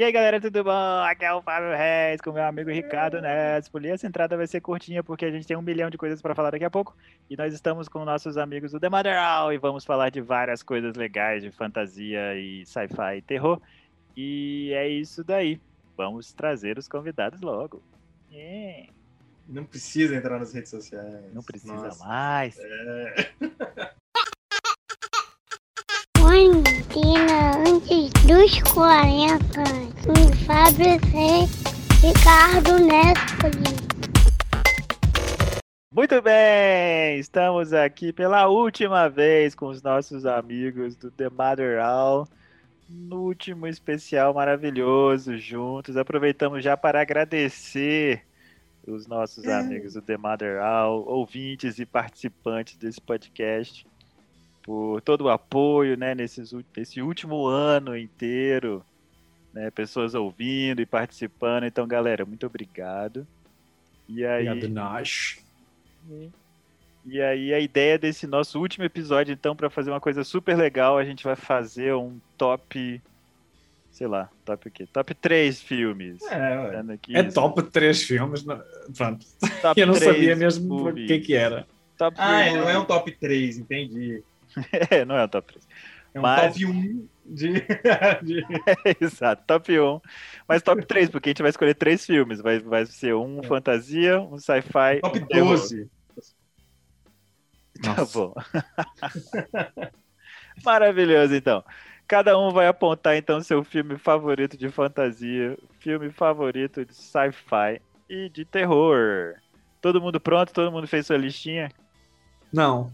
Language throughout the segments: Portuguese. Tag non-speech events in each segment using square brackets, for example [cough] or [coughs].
E aí, galera, tudo bom? Aqui é o Fábio Reis com meu amigo Ricardo Nespo. E essa entrada vai ser curtinha porque a gente tem um milhão de coisas para falar daqui a pouco. E nós estamos com nossos amigos do The Mother All e vamos falar de várias coisas legais de fantasia e sci-fi e terror. E é isso daí. Vamos trazer os convidados logo. Yeah. Não precisa entrar nas redes sociais. Não precisa Nossa. mais. É. [laughs] Quarentena antes dos 40. Com Fábio Reis, Ricardo Nespoli. Muito bem, estamos aqui pela última vez com os nossos amigos do The Mother All, no último especial maravilhoso juntos. Aproveitamos já para agradecer os nossos amigos do The Mother All, ouvintes e participantes desse podcast, por todo o apoio, né, nesses, nesse último ano inteiro, né, pessoas ouvindo e participando. Então, galera, muito obrigado. E aí, Obrigado, Nash. e aí a ideia desse nosso último episódio, então, para fazer uma coisa super legal, a gente vai fazer um top, sei lá, top o quê? Top 3 filmes. É. Olhando aqui, É top 3 filmes. Pronto. top Eu não 3 sabia mesmo o que, que era. Top Ah, é, não é um top 3, entendi. [laughs] É, não é um top 3. [laughs] É um Mas- top 1 de. de- Exato, top 1. Mas top 3, porque a gente vai escolher três filmes. Vai, vai ser um fantasia, um sci-fi. top um terror. 12. Tá bom. [laughs] Maravilhoso, então. Cada um vai apontar, então, seu filme favorito de fantasia, filme favorito de sci-fi e de terror. Todo mundo pronto? Todo mundo fez sua listinha? Não.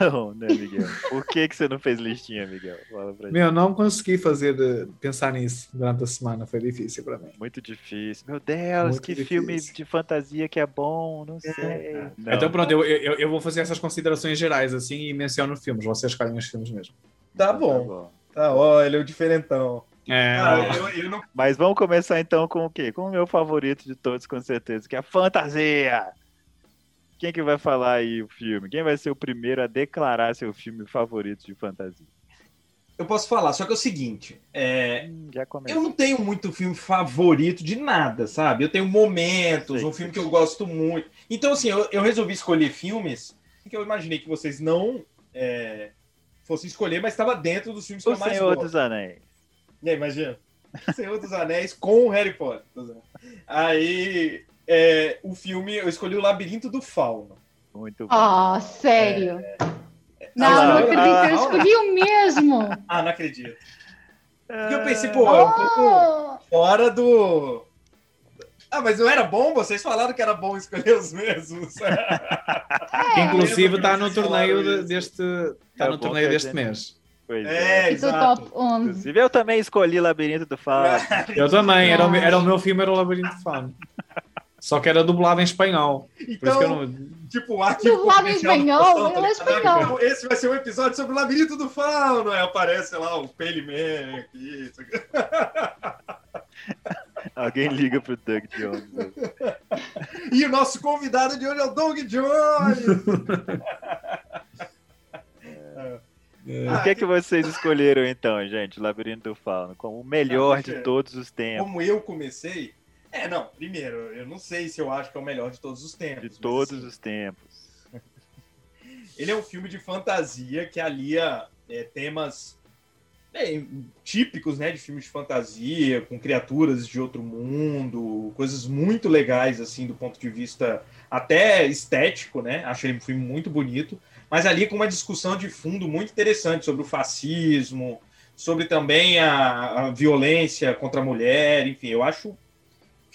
Não, né, Miguel? Por que, que você não fez listinha, Miguel? Fala pra gente. Meu, não consegui fazer de- pensar nisso durante a semana. Foi difícil para mim. Muito difícil. Meu Deus, Muito que difícil. filme de fantasia que é bom, não sei. Não. Então pronto, eu, eu, eu vou fazer essas considerações gerais assim e menciono filmes. Vocês escolhem os filmes mesmo. Tá bom. Tá, ó, ele é o diferentão. É, Ah, eu, eu não. Mas vamos começar então com o quê? Com o meu favorito de todos, com certeza, que é a fantasia. Quem que vai falar aí o filme? Quem vai ser o primeiro a declarar seu filme favorito de fantasia? Eu posso falar, só que é o seguinte: é, Hum, eu não tenho muito filme favorito de nada, sabe? Eu tenho momentos, um filme que eu gosto muito. Então, assim, eu, eu resolvi escolher filmes que eu imaginei que vocês não é, fossem escolher, mas estava dentro dos filmes que O eu mais Senhor gosto. dos Anéis. E aí, imagina. Senhor dos Anéis com o Harry Potter. Aí, é, o filme, eu escolhi o Labirinto do Fauno. Muito bom. Ah, sério? Não, Ah, não acredito, ah, eu escolhi o mesmo. [laughs] Ah, não acredito. Porque eu pensei, pô, é um pouco Oh, fora do. Ah, mas não era bom? Vocês falaram que era bom escolher os mesmos. [laughs] que inclusive está no torneio deste. É Está no torneio deste mês. Pois É, do exato. top 11. Inclusive, eu também escolhi Labirinto do Fauno. Eu também, era o, meu- era o meu filme, era o Labirinto de Fauno. [laughs] Só que era dublado em espanhol. Por isso que eu Então, não. tipo, arquivo Dublado em espanhol? É espanhol. Esse vai ser um episódio sobre o Labirinto do Fauno. Aí aparece lá o aqui. isso aqui. [laughs] Alguém liga pro Doug Jones. E o nosso convidado de hoje é o Doug Jones. [laughs] É, O que, que vocês escolheram então, gente? Labirinto do Fauno, como o melhor de todos os tempos. Como eu comecei. É, não, primeiro, eu não sei se eu acho que é o melhor de todos os tempos. De todos assim, os tempos. [laughs] Ele é um filme de fantasia que alia é, temas é, típicos né, de filmes de fantasia, com criaturas de outro mundo, coisas muito legais, assim, do ponto de vista até estético, né? Achei um filme muito bonito, mas ali com uma discussão de fundo muito interessante sobre o fascismo, sobre também a, a violência contra a mulher, enfim, eu acho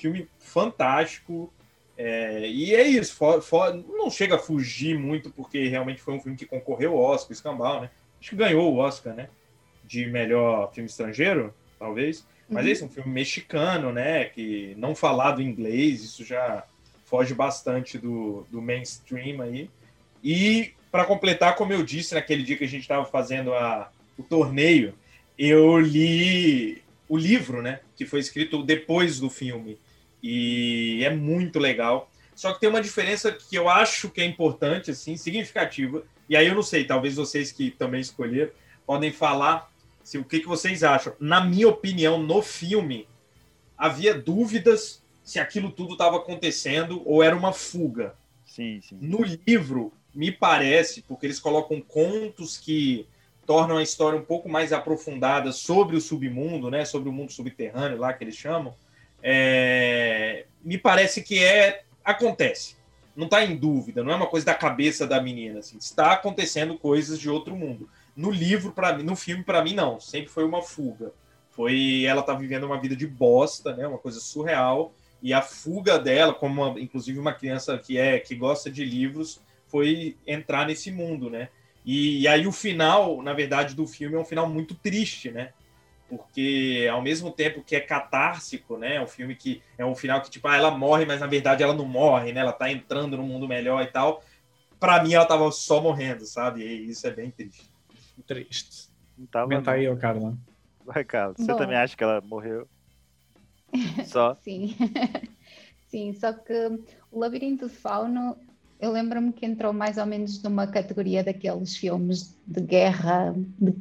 filme fantástico. É, e é isso, for- for- não chega a fugir muito, porque realmente foi um filme que concorreu ao Oscar, Escambau, né? Acho que ganhou o Oscar, né? De melhor filme estrangeiro, talvez. Mas esse é um filme mexicano, né? Que não falado em inglês, isso já foge bastante do, do mainstream aí. E para completar, como eu disse naquele dia que a gente estava fazendo a, o torneio, eu li o livro, né? Que foi escrito depois do filme. E é muito legal. Só que tem uma diferença que eu acho que é importante, assim, significativa. E aí eu não sei, talvez vocês que também escolheram podem falar se, o que, que vocês acham. Na minha opinião, no filme, havia dúvidas se aquilo tudo estava acontecendo ou era uma fuga. Sim, sim. No livro, me parece, porque eles colocam contos que tornam a história um pouco mais aprofundada sobre o submundo, né? Sobre o mundo subterrâneo lá que eles chamam. É... Me parece que é acontece. Não está em dúvida, não é uma coisa da cabeça da menina. Assim. Está acontecendo coisas de outro mundo. No livro, para mim, no filme, para mim, não. Sempre foi uma fuga. Foi ela tá vivendo uma vida de bosta, né? Uma coisa surreal. E a fuga dela, como uma, inclusive uma criança que é que gosta de livros, foi entrar nesse mundo, né? E, e, aí o final, na verdade, do filme é um final muito triste, né? Porque ao mesmo tempo que é catársico, né? É um filme que é um final que, tipo, ah, ela morre, mas na verdade ela não morre, né? Ela tá entrando no mundo melhor e tal. Para mim, ela tava só morrendo, sabe? E isso é bem triste. Triste. Não tava, Comenta aí, ô Carla. Vai, Carla. Você Bom. também acha que ela morreu? [laughs] Só. Sim. [laughs] Sim, só que o Labirinto de Fauno, eu lembro-me que entrou mais ou menos numa categoria daqueles filmes de guerra de-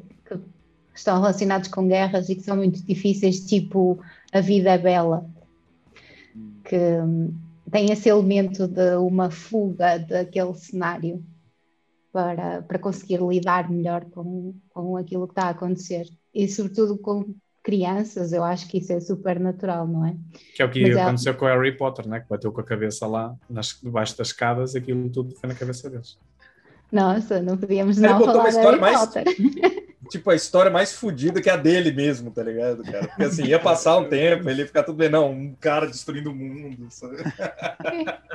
que estão relacionados com guerras e que são muito difíceis, tipo A Vida é Bela, que hum, tem esse elemento de uma fuga daquele cenário para, para conseguir lidar melhor com, com aquilo que está a acontecer. E sobretudo com crianças, eu acho que isso é super natural, não é? Que é o que Mas aconteceu com o Harry Potter, né? Que bateu com a cabeça lá nas, debaixo das escadas, aquilo tudo foi na cabeça deles. Nossa, não podíamos não botou falar uma de história Harry mais- Potter. [laughs] Tipo, a história mais fodida que a dele mesmo, tá ligado, cara? Porque assim, ia passar um tempo, ele ia ficar tudo bem, não, um cara destruindo o mundo. sabe? [laughs]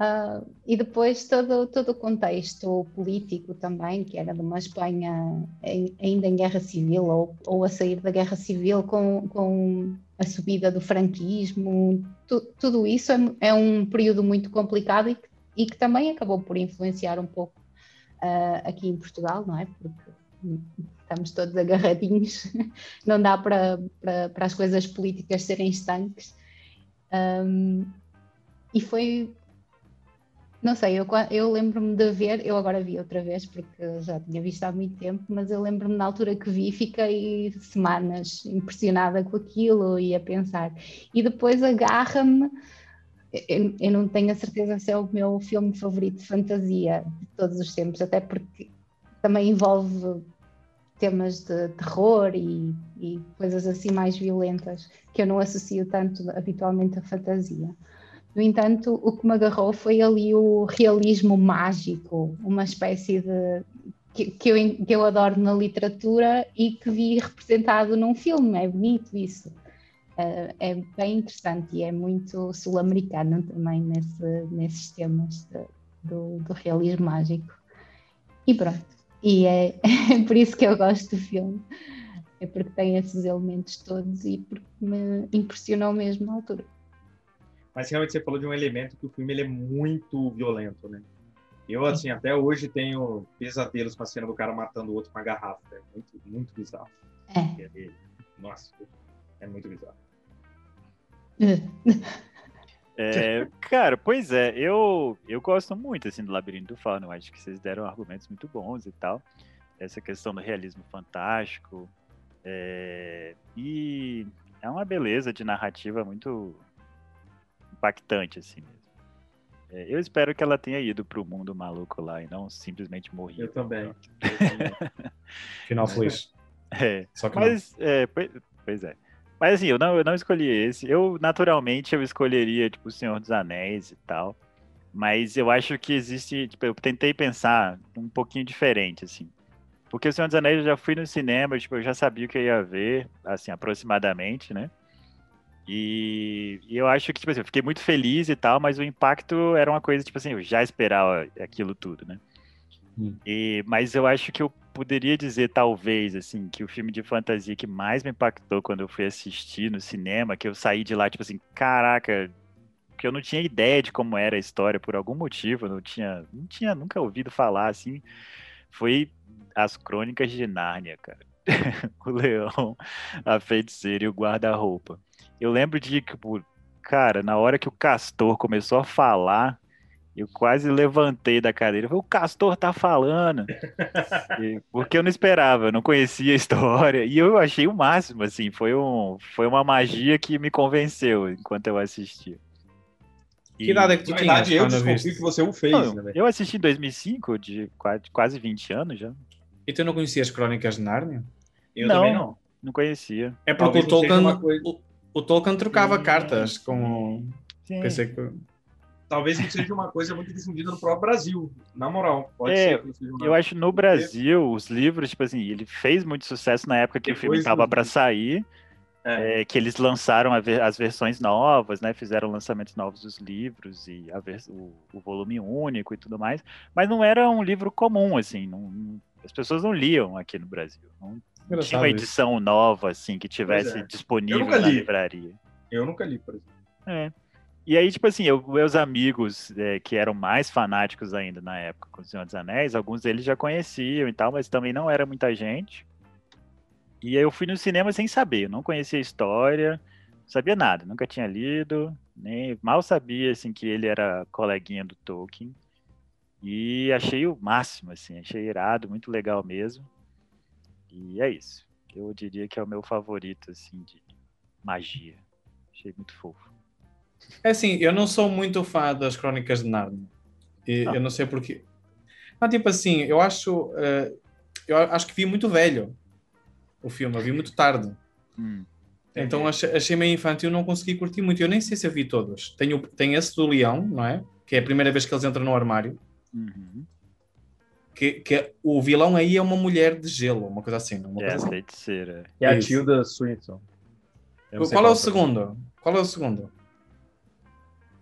Ah, e depois todo, todo o contexto político também, que era de uma Espanha em- ainda em guerra civil ou, ou a sair da guerra civil com, com a subida do franquismo, tu- tudo isso é, é um período muito complicado e que, e que também acabou por influenciar um pouco ah, aqui em Portugal, não é? Porque estamos todos agarradinhos, [laughs] não dá para, para, para as coisas políticas serem estanques. Ahm, e foi não sei, eu, eu lembro-me de ver, eu agora vi outra vez porque já tinha visto há muito tempo, mas eu lembro-me na altura que vi, fiquei semanas impressionada com aquilo e a pensar. E depois agarra-me, eu, eu não tenho a certeza se é o meu filme favorito de fantasia de todos os tempos, até porque também envolve temas de terror e, e coisas assim mais violentas que eu não associo tanto habitualmente à fantasia. No entanto, o que me agarrou foi ali o realismo mágico, uma espécie de. que, que, eu, que eu adoro na literatura e que vi representado num filme. É bonito isso. Eh, é bem interessante e é muito sul-americano também nesse, nesses temas de- do, do realismo mágico. E pronto. E é, é [laughs] por isso que eu gosto do filme. É porque tem esses elementos todos e porque me impressionou mesmo na altura. Mas realmente você falou de um elemento que o filme ele é muito violento, né? Eu, assim, até hoje tenho pesadelos com a cena do cara matando o outro com a garrafa. É muito, muito bizarro. É. Ele- Nossa, é muito bizarro. É, cara, pois é, eu, eu gosto muito assim do Labirinto do Fauno, eu acho que vocês deram argumentos muito bons e tal. Essa questão do realismo fantástico. é, e é uma beleza de narrativa muito impactante, assim mesmo. É, eu espero que ela tenha ido pro mundo maluco lá e não simplesmente morrido. Eu também. [laughs] Final feliz. É, Só que mas, é, pois, pois é. Mas assim, eu não, eu não escolhi esse. Eu, naturalmente, eu escolheria, tipo, O Senhor dos Anéis e tal. Mas eu acho que existe, tipo, eu tentei pensar um pouquinho diferente, assim. Porque O Senhor dos Anéis eu já fui no cinema, tipo, eu já sabia o que eu ia ver, assim, aproximadamente, né? E, e eu acho que, tipo assim, eu fiquei muito feliz e tal, mas o impacto era uma coisa, tipo assim, eu já esperava aquilo tudo, né? Hum. E, mas eu acho que eu poderia dizer, talvez, assim, que o filme de fantasia que mais me impactou quando eu fui assistir no cinema, que eu saí de lá, tipo assim, caraca, que eu não tinha ideia de como era a história por algum motivo, não tinha, não tinha nunca ouvido falar, assim, foi As Crônicas de Nárnia, cara. [laughs] o leão, a feiticeira e o guarda-roupa. Eu lembro de, tipo, cara, na hora que o Castor começou a falar, Eu quase levantei da cadeira. Falei, o Castor tá falando. Porque eu não esperava, eu não conhecia a história. E eu achei o máximo, assim. Foi, um, foi uma magia que me convenceu enquanto eu assistia. E- Que idade é que verdade, eu desconfio que você o fez, Não, né, eu assisti em 2005, de quase, quase 20 anos já. E tu não conhecias Crónicas de Nárnia? Eu Não. também não. Não conhecia. É porque Talvez o Tolkien, o, o Tolkien trocava Sim, cartas com. Sim. Pensei que. Talvez não seja uma coisa muito difundida no próprio Brasil. Na moral, pode É, ser. uma- Eu acho no Brasil, os livros, tipo assim, ele fez muito sucesso na época que o filme Depois estava para sair, É. é, que eles lançaram as versões novas, né? Fizeram lançamentos novos dos livros e o, o volume único e tudo mais, mas não era um livro comum, assim, não- não- as pessoas não liam aqui no Brasil. Não tinha Engraçado uma isso. edição nova, assim, que tivesse é. disponível na li. livraria. Eu nunca li, por exemplo. É. E aí, tipo assim, eu, meus amigos é, que eram mais fanáticos ainda na época com o Senhor dos Anéis, alguns deles já conheciam e tal, mas também não era muita gente. E aí eu fui no cinema sem saber, não conhecia a história, não sabia nada, nunca tinha lido, nem mal sabia assim que ele era coleguinha do Tolkien. E achei o máximo, assim, achei irado, muito legal mesmo. E é isso. Eu diria que é o meu favorito, assim, de magia. Achei muito fofo. É assim, eu não sou muito fã das Crónicas de Nárnia. E Ah. eu não sei porquê. Mas, tipo assim, eu acho. eh, eu acho que vi muito velho o filme, eu vi muito tarde. Hum. Então achei, achei meio infantil, não consegui curtir muito. Eu nem sei se eu vi todos. Tenho, tem esse do Leão, não é? Que é a primeira vez que eles entram no armário. Uhum. Que, que o vilão aí é uma mulher de gelo, uma coisa assim. Uma É, coisa assim. É a. Tilda Swinton. Qual é o segundo? Qual é o segundo?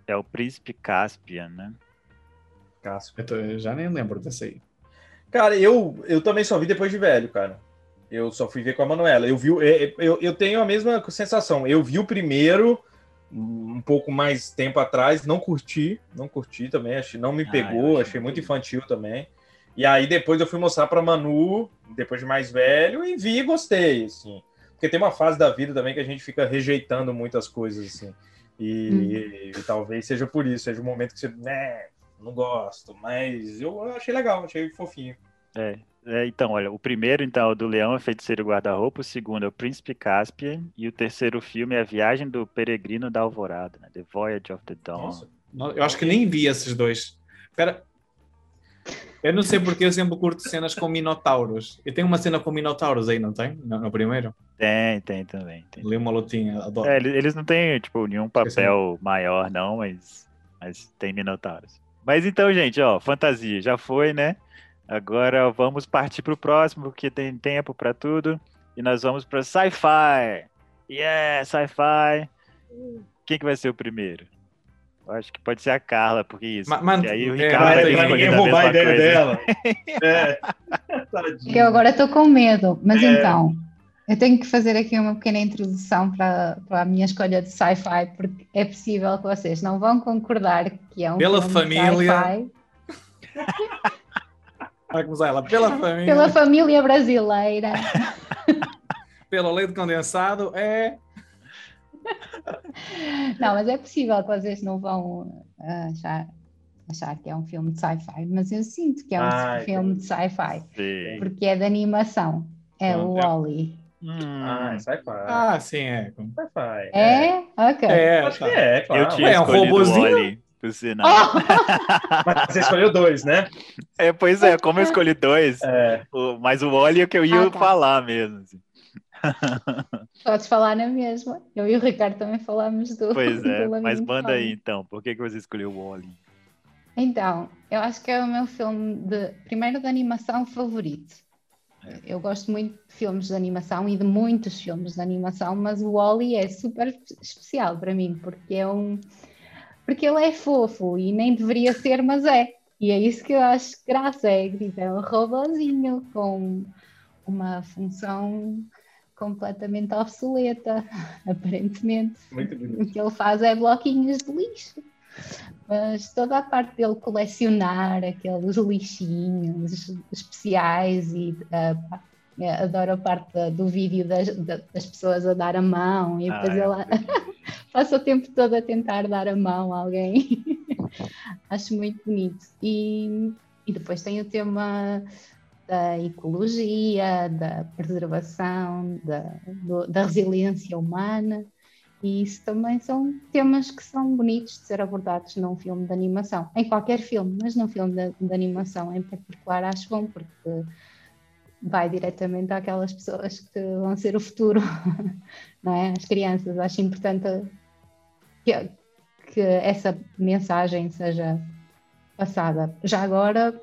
É o príncipe Caspian, né? Cássio. Eu, tô- eu já nem lembro desse aí. Cara, eu, eu também só vi depois de velho, cara. Eu só fui ver com a Manuela. Eu vi, eu, eu, eu tenho a mesma sensação. Eu vi o primeiro um pouco mais tempo atrás, não curti, não curti também, achei, não me Ah, pegou, achei achei muito infantil também. E aí depois eu fui mostrar pra Manu, depois de mais velho, e vi e gostei, assim. Porque tem uma fase da vida também que a gente fica rejeitando muitas coisas, assim. E, Hum. e- e talvez seja por isso, seja um momento que você, né, não gosto, mas eu achei legal, achei fofinho. É. É, então, olha, o primeiro, então, é o do Leão é Feiticeiro Guarda-Roupa, o segundo é o Príncipe Caspian, e o terceiro filme é A Viagem do Peregrino da Alvorada, né? The Voyage of the Dawn. Nossa. Eu acho que nem vi esses dois. Espera. Eu não sei porque eu sempre curto cenas com minotauros. Eu tenho uma cena com minotauros aí, não tem? No, no primeiro? Tem, tem também. Tem. Li uma lutinha, adoro. É, eles, não têm, tipo, nenhum papel maior, não, mas, mas tem Minotauros. Mas então, gente, ó, fantasia, já foi, né? Agora vamos partir pro próximo, porque tem tempo pra tudo. E nós vamos pra sci-fi. Yeah, sci-fi. Quem que vai ser o primeiro? Eu acho que pode ser a Carla, porque isso. Ma- man- porque aí o é, Ricardo vai vai ter ninguém roubar a ideia coisa. dela. É. [laughs] [laughs] Tadinho. Eu agora estou com medo, mas É. então, eu tenho que fazer aqui uma pequena introdução para, para a minha escolha de sci-fi, porque é possível que vocês não vão concordar que é um Pela filme de família. sci-fi [laughs] Vai começar ela. Pela família, pela família brasileira. pelo leite condensado, é. [laughs] Não, mas é possível que vocês não vão ah, achar, achar que é um filme de sci-fi, mas eu sinto que é um Ah, filme de sci-fi, porque é de animação. É o Pronto. Wall-E. Hum, Ah, sci-fi. Ah, sim, é. Sci-fi. É? Ok. É, Acho tá. que é, claro. eu tinha Ué, é um escolhido o robozinho? Wally, por sinal. Oh! [laughs] Mas você escolheu dois, né? É, pois é, como eu escolhi dois, É. o- mas o Wally é o que eu ia Ah, tá. falar mesmo. assim. Podes falar na mesma. Eu e o Ricardo também falamos do. Pois [laughs] é, do mas manda aí então, por que, que você escolheu o Wally? Então, eu acho que é o meu filme de primeiro de animação favorito. É. Eu gosto muito de filmes de animação e de muitos filmes de animação, mas o Wall-E é super especial para mim, porque é um porque ele é fofo e nem deveria ser, mas é. E é isso que eu acho graça, é, é um robozinho com uma função completamente obsoleta, [laughs] aparentemente. Muito O que ele faz é bloquinhos de lixo. Mas toda a parte dele colecionar aqueles lixinhos especiais e é, adoro a parte do vídeo das, da- das pessoas a dar a mão e depois Ah, é ele [laughs] passa o tempo todo a tentar dar a mão a alguém. [laughs] acho muito bonito. E, e depois tem o tema da ecologia, da preservação, da, do, da resiliência humana. E isso também são temas que são bonitos de ser abordados num filme de animação. Em qualquer filme, mas num filme de, de animação em particular, acho bom, porque vai diretamente àquelas pessoas que vão ser o futuro, [laughs] não é? As crianças. Acho importante que, que essa mensagem seja passada. Já agora,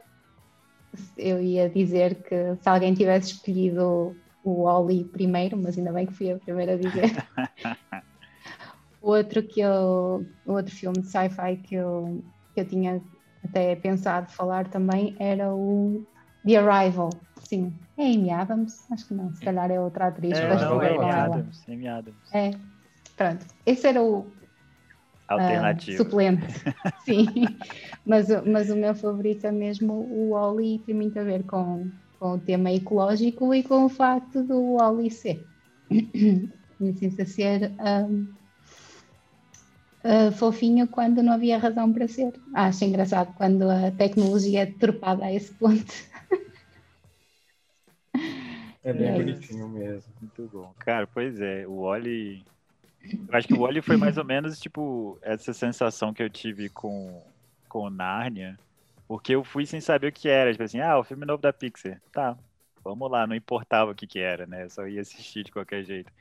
eu ia dizer que se alguém tivesse escolhido o Oli primeiro, mas ainda bem que fui a primeira a dizer. [laughs] outro que eu, outro filme de sci-fi que eu, que eu tinha até pensado falar também era o The Arrival. Sim, é Amy Adams? Acho que não, se calhar é outra atriz. É, não, é Amy Adams, Amy Adams. É, pronto. Esse era o alternativo. Uh, suplente, [laughs] sim. mas, mas o meu favorito é mesmo o Oli, tem muito a ver com, com o tema ecológico e com o facto do Oli ser. [coughs] Licença ser um, uh, fofinho quando não havia razão para ser. Acho engraçado quando a tecnologia é trepada a esse ponto. É bem é bonitinho mesmo. Muito bom. Cara, pois é, o Oli eu acho que o Wally foi mais ou menos, tipo, essa sensação que eu tive com, com o Narnia, porque eu fui sem saber o que era. Tipo assim, ah, o filme novo da Pixar. Tá, vamos lá, não importava o que que era, né? Eu só ia assistir de qualquer jeito.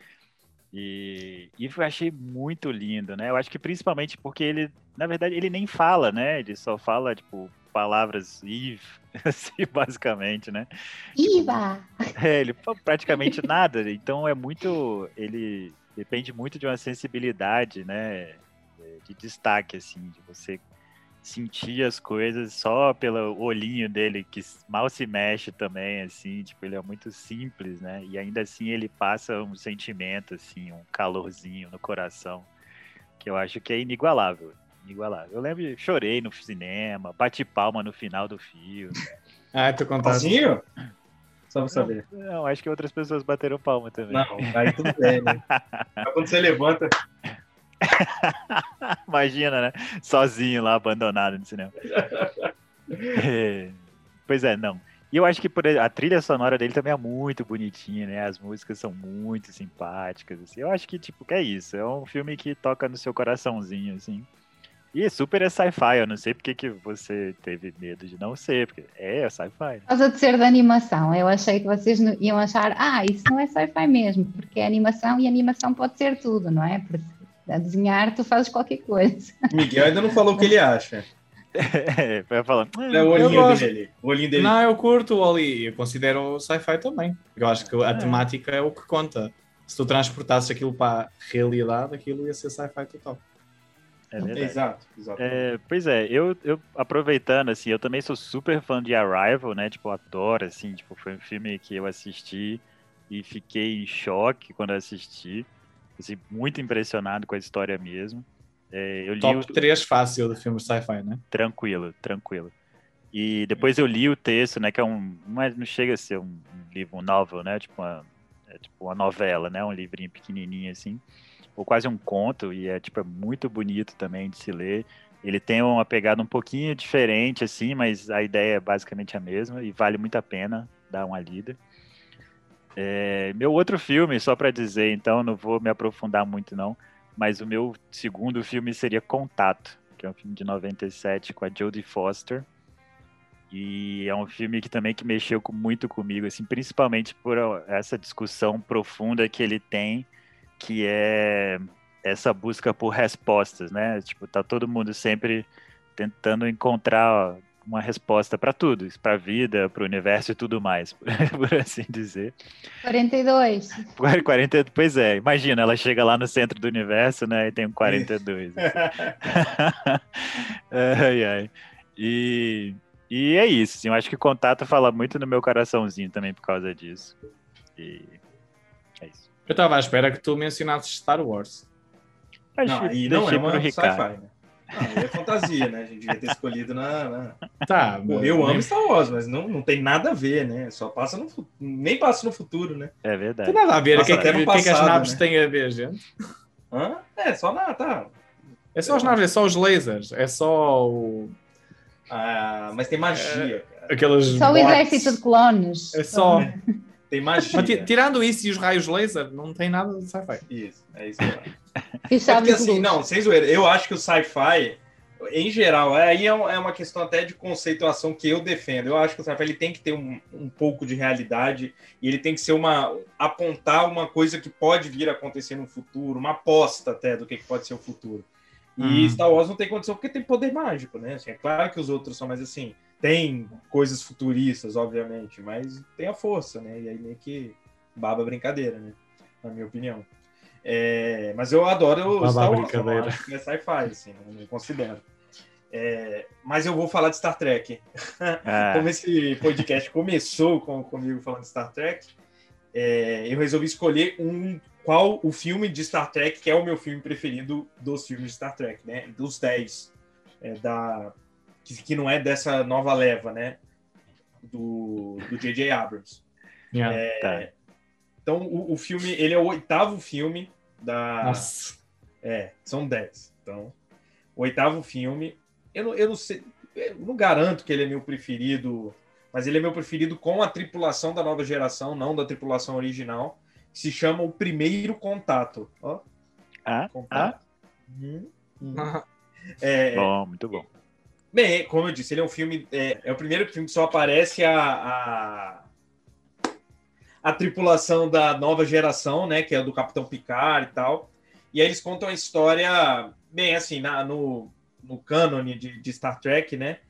E, e eu achei muito lindo, né? Eu acho que principalmente porque ele, na verdade, ele nem fala, né? Ele só fala, tipo, palavras Eve, [laughs] assim, basicamente, né? Iva! Tipo, é, ele praticamente nada. Então é muito. Ele depende muito de uma sensibilidade, né? De destaque, assim, de você sentir as coisas só pelo olhinho dele, que mal se mexe também, assim, tipo, ele é muito simples, né? E ainda assim ele passa um sentimento, assim, um calorzinho no coração, que eu acho que é inigualável. Inigualável. Eu lembro, chorei no cinema, bati palma no final do filme. ah, tu contaste. Sozinho? [laughs] Só pra saber. Não, não, acho que outras pessoas bateram palma também. Não, aí tudo bem, né? [laughs] quando você levanta. [laughs] Imagina, né? Sozinho lá, abandonado no cinema. [laughs] É, pois é, não. E eu acho que por, a trilha sonora dele também é muito bonitinha, né? As músicas são muito simpáticas, assim. Eu acho que, tipo, que é isso. É um filme que toca no seu coraçãozinho, assim. E super é sci-fi, eu não sei porque que você teve medo de não ser, porque é sci-fi. Né? Por causa de ser da animação, eu achei que vocês iam achar, ah, isso não é sci-fi mesmo, porque é animação e animação pode ser tudo, não é? Porque a desenhar tu fazes qualquer coisa. [laughs] Miguel ainda não falou o que ele acha. [laughs] É, vai falar. É o olhinho dele. O olhinho dele. Não, eu curto o Oli. Eu considero sci-fi também. Eu acho que a é. temática é o que conta. Se tu transportasses aquilo para a realidade, aquilo ia ser sci-fi total. É verdade. Exato, exato. É, pois é, eu, eu aproveitando, assim, eu também sou super fã de Arrival, né? Tipo, adoro, assim, tipo, foi um filme que eu assisti e fiquei em choque quando assisti. Assim, muito impressionado com a história mesmo. É, eu li Top o... 3 fácil do filme sci-fi, né? Tranquilo, tranquilo. E depois eu li o texto, né? Que é um. Mas não chega a ser um, livro, um novel, né? Tipo uma, é tipo uma novela, né? Um livrinho pequenininho assim ou quase um conto, e é tipo é muito bonito também de se ler. Ele tem uma pegada um pouquinho diferente, assim, mas a ideia é basicamente a mesma e vale muito a pena dar uma lida. É, meu outro filme, só para dizer, então, não vou me aprofundar muito não, mas o meu segundo filme seria Contato, que é um filme de 97 com a Jodie Foster. E é um filme que também que mexeu muito comigo, assim, principalmente por essa discussão profunda que ele tem que é essa busca por respostas, né? Tipo, tá todo mundo sempre tentando encontrar uma resposta para tudo, para a vida, para o universo e tudo mais, [laughs] por assim dizer. 42. 40, pois é, imagina, ela chega lá no centro do universo, né, e tem um 42. Assim. [laughs] ai, ai. E, e é isso, assim, eu acho que contato fala muito no meu coraçãozinho também por causa disso. E é isso. Eu estava à espera que tu mencionasses Star Wars. Não, e não é uma sci-fi, né? Não, é fantasia, né? A gente devia ter escolhido na. na... Tá, Pô, eu amo Star Wars, mas não, não tem nada a ver, né? Só passa no Nem passa no futuro, né? É verdade. Tem nada a ver. O que, é que, que, que, as naves né? têm a ver, gente? Hã? É, só nada, tá. É só as naves, é só os lasers, é só o, Ah, mas tem magia, cara. Aquelas Só o exército de clones. É só. Tem magia. Mas ti- tirando isso e os raios laser, não tem nada de sci-fi. Isso, é isso. que eu acho. E É porque assim, não, sem zoeira, eu acho que o sci-fi, em geral, aí é é uma questão até de conceituação que eu defendo. Eu acho que o sci-fi ele tem que ter um, um pouco de realidade e ele tem que ser uma. apontar uma coisa que pode vir a acontecer no futuro, uma aposta até do que que pode ser o futuro. E Hum. Star Wars não tem condição porque tem poder mágico, né? Assim, é claro que os outros são mais assim. Tem coisas futuristas, obviamente, mas tem a força, né? E aí meio que baba a brincadeira, né? Na minha opinião. É, mas eu adoro o Baba Star Wars, eu brincadeira. acho que é sci-fi, assim, eu não considero. É, mas eu vou falar de Star Trek. [laughs] Ah, Como esse podcast começou com, comigo falando de Star Trek, é, eu resolvi escolher um qual o filme de Star Trek que é o meu filme preferido dos filmes de Star Trek, né? Dos 10 é, da que, que não é dessa nova leva, né? Do do J.J. Abrams. Yeah. tá. Então o, o filme ele é o oitavo filme da Nossa. é, são 10. Então, o oitavo filme, eu não, eu não sei, eu não garanto que ele é meu preferido, mas ele é meu preferido com a tripulação da nova geração, não da tripulação original, que se chama O Primeiro Contato. Ó, Ah, ah, contato. Uhum, uhum. [laughs] É, bom, muito bom. Bem, como eu disse, ele é um filme. É, é o primeiro filme que só aparece a, a, a tripulação da nova geração, né? Que é do Capitão Picard e tal. E aí eles contam a história, bem, assim, na, no, no cânone de, de Star Trek, né?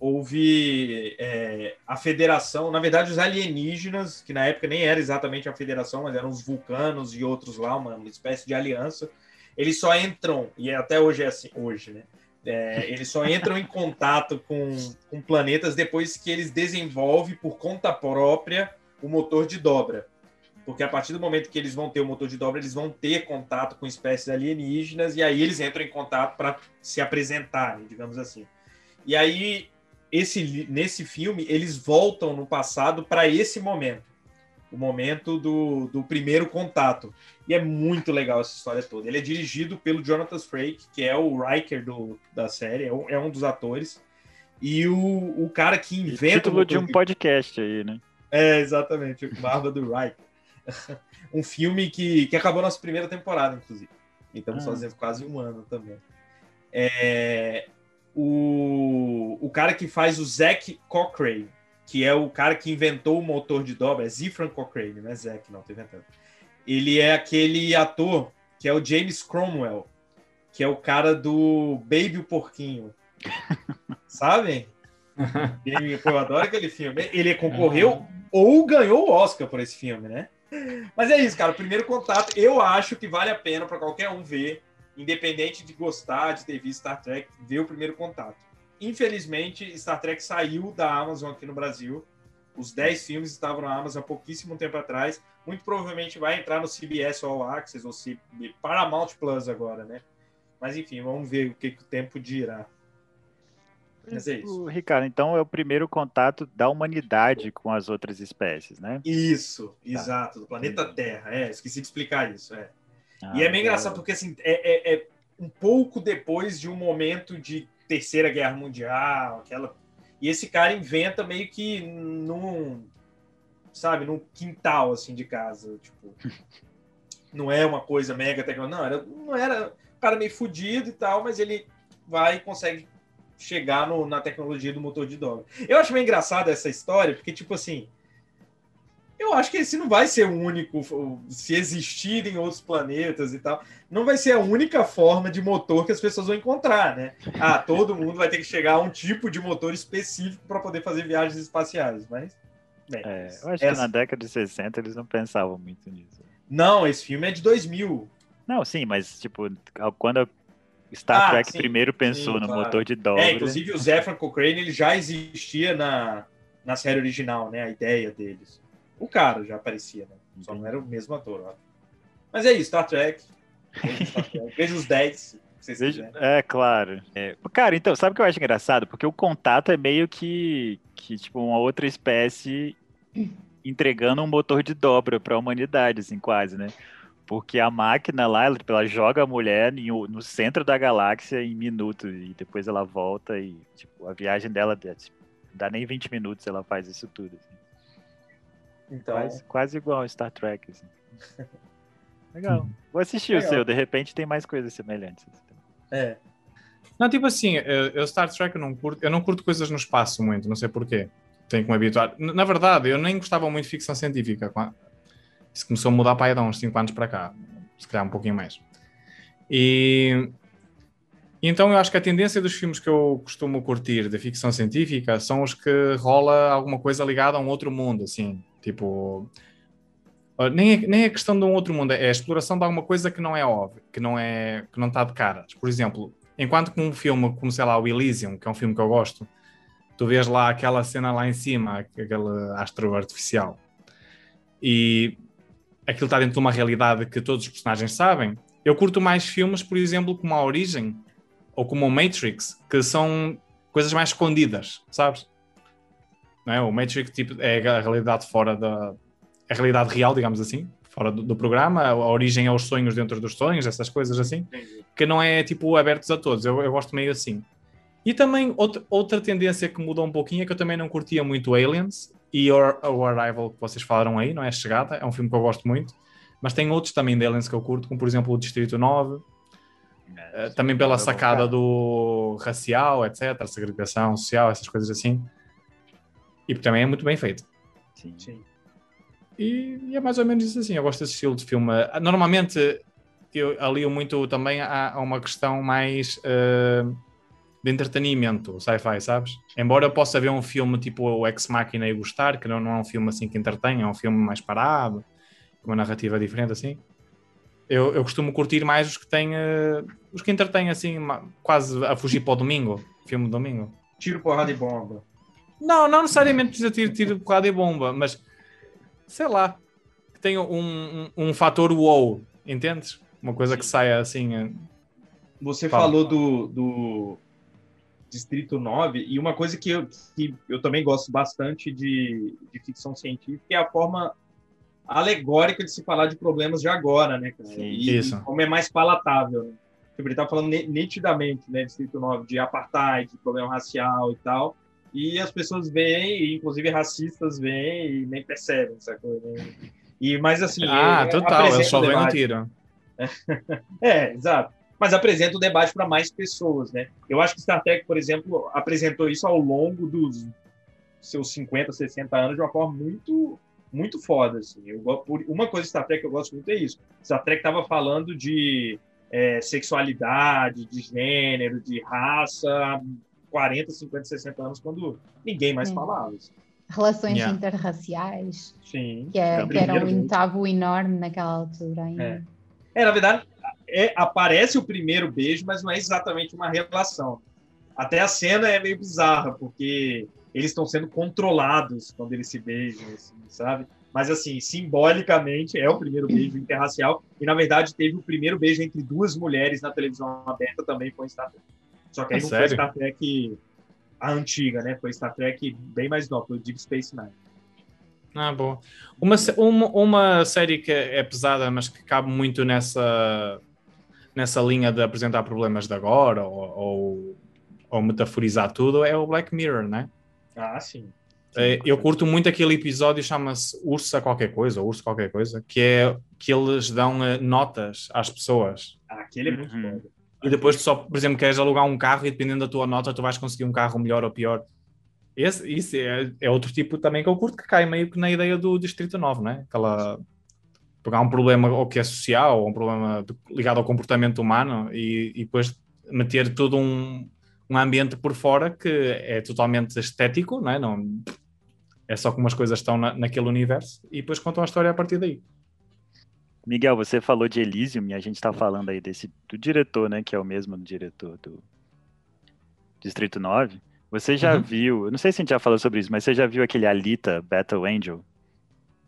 Houve é, a federação, na verdade, os alienígenas, que na época nem era exatamente a federação, mas eram os vulcanos e outros lá, uma, uma espécie de aliança. Eles só entram, e até hoje é assim, hoje, né? É, eles só entram em contato com, com planetas depois que eles desenvolvem por conta própria o motor de dobra. Porque a partir do momento que eles vão ter o motor de dobra, eles vão ter contato com espécies alienígenas e aí eles entram em contato para se apresentarem, digamos assim. E aí, esse, nesse filme, eles voltam no passado para esse momento o momento do, do primeiro contato. E é muito legal essa história toda. Ele é dirigido pelo Jonathan Frakes, que é o Riker do, da série, é um, é um dos atores. E o, o cara que E inventa. o título de um podcast aí, né? é, exatamente, Barba do Riker. [laughs] um filme que, que acabou nossa primeira temporada, inclusive. E estamos Ah. fazendo quase um ano também. É, o, o cara que faz o Zack Cochrane, que é o cara que inventou o motor de dobra, é Zifran Cochrane, não é Zack, não, tô inventando. Ele é aquele ator que é o James Cromwell, que é o cara do Baby o Porquinho. [laughs] Ele, pô, eu adoro aquele filme. Ele concorreu ou ganhou o Oscar por esse filme, né? Mas é isso, cara. O primeiro contato, eu acho que vale a pena para qualquer um ver, independente de gostar de ter visto Star Trek, ver o primeiro contato. Infelizmente, Star Trek saiu da Amazon aqui no Brasil. Os 10 filmes estavam na Amazon há pouquíssimo tempo atrás. Muito provavelmente vai entrar no CBS All Access ou CB Paramount Plus agora, né? Mas enfim, vamos ver o que, que o tempo dirá. Mas é isso. Ricardo, então é o primeiro contato da humanidade com as outras espécies, né? Isso, exato, do planeta Terra. É, esqueci de explicar isso. É. Ah, e é meio então- engraçado porque assim, é, é- é um pouco depois de um momento de Terceira Guerra Mundial, aquela. E esse cara inventa meio que num, sabe, num quintal assim de casa, tipo, [laughs] não é uma coisa mega tecnológica, não, era, não era um cara meio fudido e tal, mas ele vai e consegue chegar no- na tecnologia do motor de dobra. Eu acho meio engraçado essa história, porque tipo assim, eu acho que esse não vai ser o único, se existirem outros planetas e tal, não vai ser a única forma de motor que as pessoas vão encontrar, né? Ah, todo mundo vai ter que chegar a um tipo de motor específico para poder fazer viagens espaciais, mas. Bem, É, eu acho essa- que na década de 60 eles não pensavam muito nisso. Não, esse filme é de 2000. Não, sim, mas tipo, quando a Star Ah, Trek sim, primeiro pensou sim, no claro. motor de dobra. É, inclusive o Zefran Cochrane ele já existia na, na série original, né? A ideia deles. O cara já aparecia, né? Só não era o mesmo ator, ó. Mas é isso, Star Trek. Veja Star Trek. [laughs] Veja os 10, se vocês Veja-. É, claro. É, Cara, então, sabe o que eu acho engraçado? Porque o contato é meio que, que tipo, uma outra espécie entregando um motor de dobra para a humanidade, assim, quase, né? Porque a máquina lá, ela, tipo, ela joga a mulher em no centro da galáxia em minutos e depois ela volta e, tipo, a viagem dela tipo, dá nem 20 minutos ela faz isso tudo. assim. Então, Quase, quase igual a Star Trek, assim. [laughs] Legal. Vou assistir Legal. o seu, de repente tem mais coisas semelhantes. é. Não, tipo assim, eu, eu Star Trek eu não curto, eu não curto coisas no espaço muito, não sei porquê. Tenho que me habituar. Na verdade, eu nem gostava muito de ficção científica. Isso começou a mudar para aí há uns 5 anos para cá, se calhar um pouquinho mais. E então eu acho que a tendência dos filmes que eu costumo curtir de ficção científica são os que rola alguma coisa ligada a um outro mundo, assim, tipo. Nem é, nem é questão de um outro mundo, é a exploração de alguma coisa que não é óbvio, que não é que não está de caras. Por exemplo, enquanto que um filme como sei lá o Elysium, que é um filme que eu gosto, tu vês lá aquela cena lá em cima, aquele astro artificial, e aquilo está dentro de uma realidade que todos os personagens sabem. Eu curto mais filmes, por exemplo, como A Origem ou como o Matrix, que são coisas mais escondidas, sabes? Não é? O Matrix tipo, é a realidade fora da a realidade real, digamos assim, fora do, do programa. A origem é os sonhos dentro dos sonhos, essas coisas assim Entendi. que não é tipo abertos a todos. Eu, eu gosto meio assim. E também outra, outra tendência que mudou um pouquinho é que eu também não curtia muito Aliens e o, Arrival que vocês falaram aí, não é? Chegada, é um filme que eu gosto muito. Mas tem outros também de Aliens que eu curto, como por exemplo o Distrito 9, eh, também pela sacada do racial, etc., segregação social, essas coisas assim. E também é muito bem feito. Sim. Sim. E, e é mais ou menos isso assim. Eu gosto desse estilo de filme. Ah, Normalmente eu alio muito também a, a uma questão mais eh, de entretenimento, sci-fi, sabes? Embora eu possa ver um filme tipo o Ex Machina e gostar, que não, não é um filme assim que entretém, é um filme mais parado, com uma narrativa diferente assim. Eu, eu costumo curtir mais os que têm eh, os que entretêm assim, quase a fugir para o domingo, filme de domingo. Tiro, porrada e bomba. Não, não necessariamente precisa ter tiro, porrada e bomba, mas sei lá, que tenha um, um, um fator wow, entendes? Uma coisa que saia assim. eh, Você Fala. falou do, do Distrito 9, e uma coisa que eu, que eu também gosto bastante de, de ficção científica é a forma alegórica de se falar de problemas de agora, né, cara? Sim. e, Isso. e como é mais palatável, né? Tipo, ele tá falando ni- nitidamente, né, Distrito 9, de apartheid, de problema racial e tal, e as pessoas veem, inclusive racistas veem e nem percebem, sacou? E, mas assim... ah, é- total, apresenta eles só o vêm no debate. tiro. [laughs] É, exato. Mas apresenta o debate para mais pessoas, né? Eu acho que Star Trek, por exemplo, apresentou isso ao longo dos seus 50, 60 anos de uma forma muito, muito foda. Assim. Eu, uma coisa de Star Trek que eu gosto muito é isso. Star Trek estava falando de é, sexualidade, de gênero, de raça 40, 50, 60 anos, quando ninguém mais Sim. falava. assim. Relações Yeah. interraciais, Sim. que, é, que era um tabu enorme naquela altura ainda. É. É, na verdade, é, aparece o primeiro beijo, mas não é exatamente uma relação. Até a cena é meio bizarra, porque eles estão sendo controlados quando eles se beijam, assim, sabe? Mas, assim, simbolicamente é o primeiro beijo interracial. E, na verdade, teve o primeiro beijo entre duas mulheres na televisão aberta também foi em Star Trek. Só que aí É não sério? foi Star Trek a antiga, né? Foi Star Trek bem mais nova, foi o Deep Space Nine. Ah, boa. Uma, uma, uma série que é pesada, mas que cabe muito nessa, nessa linha de apresentar problemas de agora ou, ou, ou metaforizar tudo é o Black Mirror, né? Ah, sim. Eh, Eu curto muito aquele episódio, chama-se Ursa qualquer coisa, ou Urso qualquer coisa, que é que eles dão eh, notas às pessoas. Aquele é muito Uhum. foda. E depois tu só, por exemplo, queres alugar um carro e dependendo da tua nota tu vais conseguir um carro melhor ou pior. Esse, isso é, é outro tipo também que eu curto que cai meio que na ideia do Distrito 9, né? Aquela pegar um problema ou que é social, ou um problema ligado ao comportamento humano e, e depois meter todo um, um ambiente por fora que é totalmente estético, não é? Não, é só como as coisas estão na, naquele universo e depois contam a história a partir daí. Miguel, você falou de Elysium e a gente tá falando aí desse do diretor, né? Que é o mesmo diretor do Distrito 9. Você já Uhum. viu, eu não sei se a gente já falou sobre isso, mas você já viu aquele Alita Battle Angel?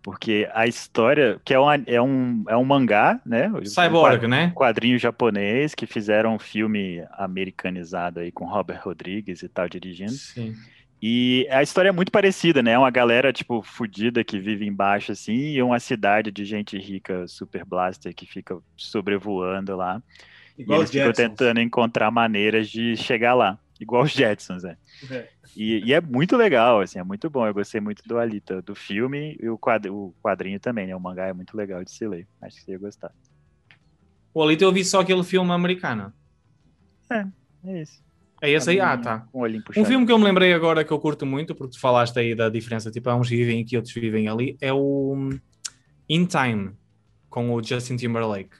Porque a história, que é um, é um, é um mangá, né? Um Cyborg, né? quadrinho japonês que fizeram um filme americanizado aí com Robert Rodrigues e tal dirigindo. Sim. E a história é muito parecida, né? Uma galera, tipo, fudida que vive embaixo, assim, e uma cidade de gente rica, super blaster, que fica sobrevoando lá. Igual e os eles ficam tentando encontrar maneiras de chegar lá. Igual os Jetsons, né? É. E, e é muito legal, assim, é muito bom. Eu gostei muito do Alita, do filme e o, quad- o quadrinho também, né? O mangá é muito legal de se ler. Acho que você ia gostar. O Alita eu vi só aquele filme americano. É isso. É esse aí? Ah, tá. Um olhinho Um filme que eu me lembrei agora que eu curto muito, porque tu falaste aí da diferença, tipo, há uns vivem aqui, outros vivem ali, é o hum, In Time, com o Justin Timberlake.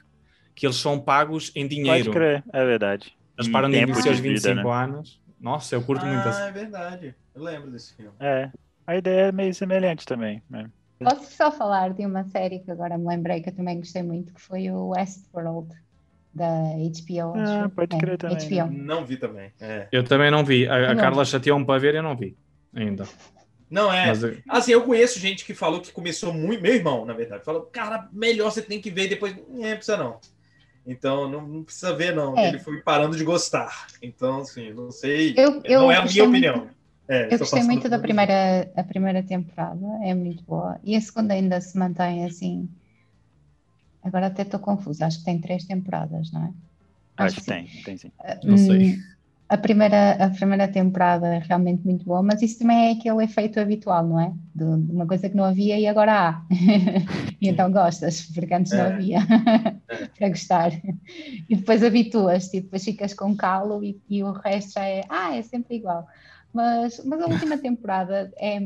Que eles são pagos em Pode dinheiro. crer, é verdade. Eles param de envelhecer aos de vida, 25 né? anos. Nossa, eu curto muito assim. Ah, é verdade. Eu lembro desse filme. É. A ideia é meio semelhante também, né? Posso só falar de uma série que agora me lembrei que eu também gostei muito, que foi o Westworld, da HBO. Ah, pode É, crer também, HBO. Não vi também. É. Eu também não vi. A, a Não. Carla chateou-me para ver, eu não vi ainda. Não, é. Mas eu- Assim, eu conheço gente que falou que começou muito. Meu irmão, na verdade, falou, cara, melhor você tem que ver e depois. Não precisa não. Então, não, não precisa ver, não. É. Ele foi parando de gostar. Então, assim, não sei. Eu- eu não é a minha muito- opinião. É, Eu gostei muito da primeira, a primeira temporada, é muito boa. E a segunda ainda se mantém assim. Agora até estou confusa, acho que tem três temporadas, não é? Acho que sim. tem, tem sim. Não sei. Hum, A primeira, a primeira temporada é realmente muito boa, mas isso também é aquele efeito habitual, não é? De, de uma coisa que não havia e agora há. [laughs] e então gostas, porque antes não É. havia [laughs] para gostar. E depois habituas, tipo, depois ficas com calo e, e o resto já é, ah, é sempre igual. Mas, mas a última temporada é,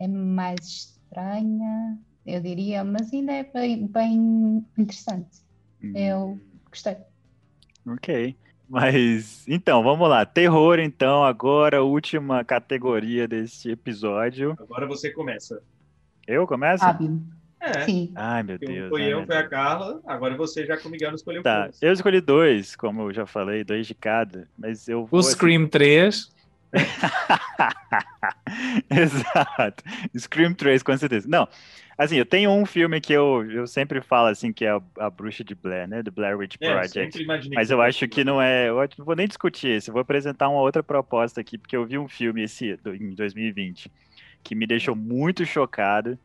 é mais estranha, eu diria, mas ainda é bem, bem interessante. Eu gostei. Ok. Mas, então, vamos lá. Terror, então, agora, última categoria deste episódio. Agora você começa. Eu começo? Hábil. É. Sim. Ai, meu Deus. Foi ai, eu, foi a. Carla. Agora você já com o Miguel não escolheu Tá, eu escolhi dois, como eu já falei, dois de cada, mas eu vou... O Scream 3. [laughs] Exato. Scream 3, com certeza. Não, assim, eu tenho um filme que eu, eu sempre falo, assim, que é a, a Bruxa de Blair, né? Do Blair Witch É, Project. Mas eu acho que não é. Eu não vou nem discutir esse. Eu vou apresentar uma outra proposta aqui, porque eu vi um filme esse em 2020 que me deixou muito chocado.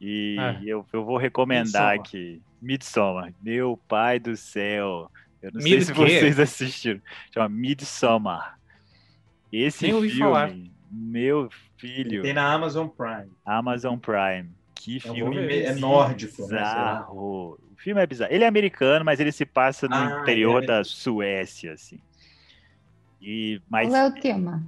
E Ah. eu, eu vou recomendar Midsommar. aqui. Midsommar. Meu pai do céu. Eu não Mid sei se vocês assistiram. Chama Midsommar. Esse filme, falar. meu filho, Tem na Amazon Prime. Amazon Prime. Que É um filme filme- é nórdico, né, bizarro. O filme é bizarro. Ele é americano, mas ele se passa no Ah, interior é. da Suécia, assim. E, mas Qual é o tema?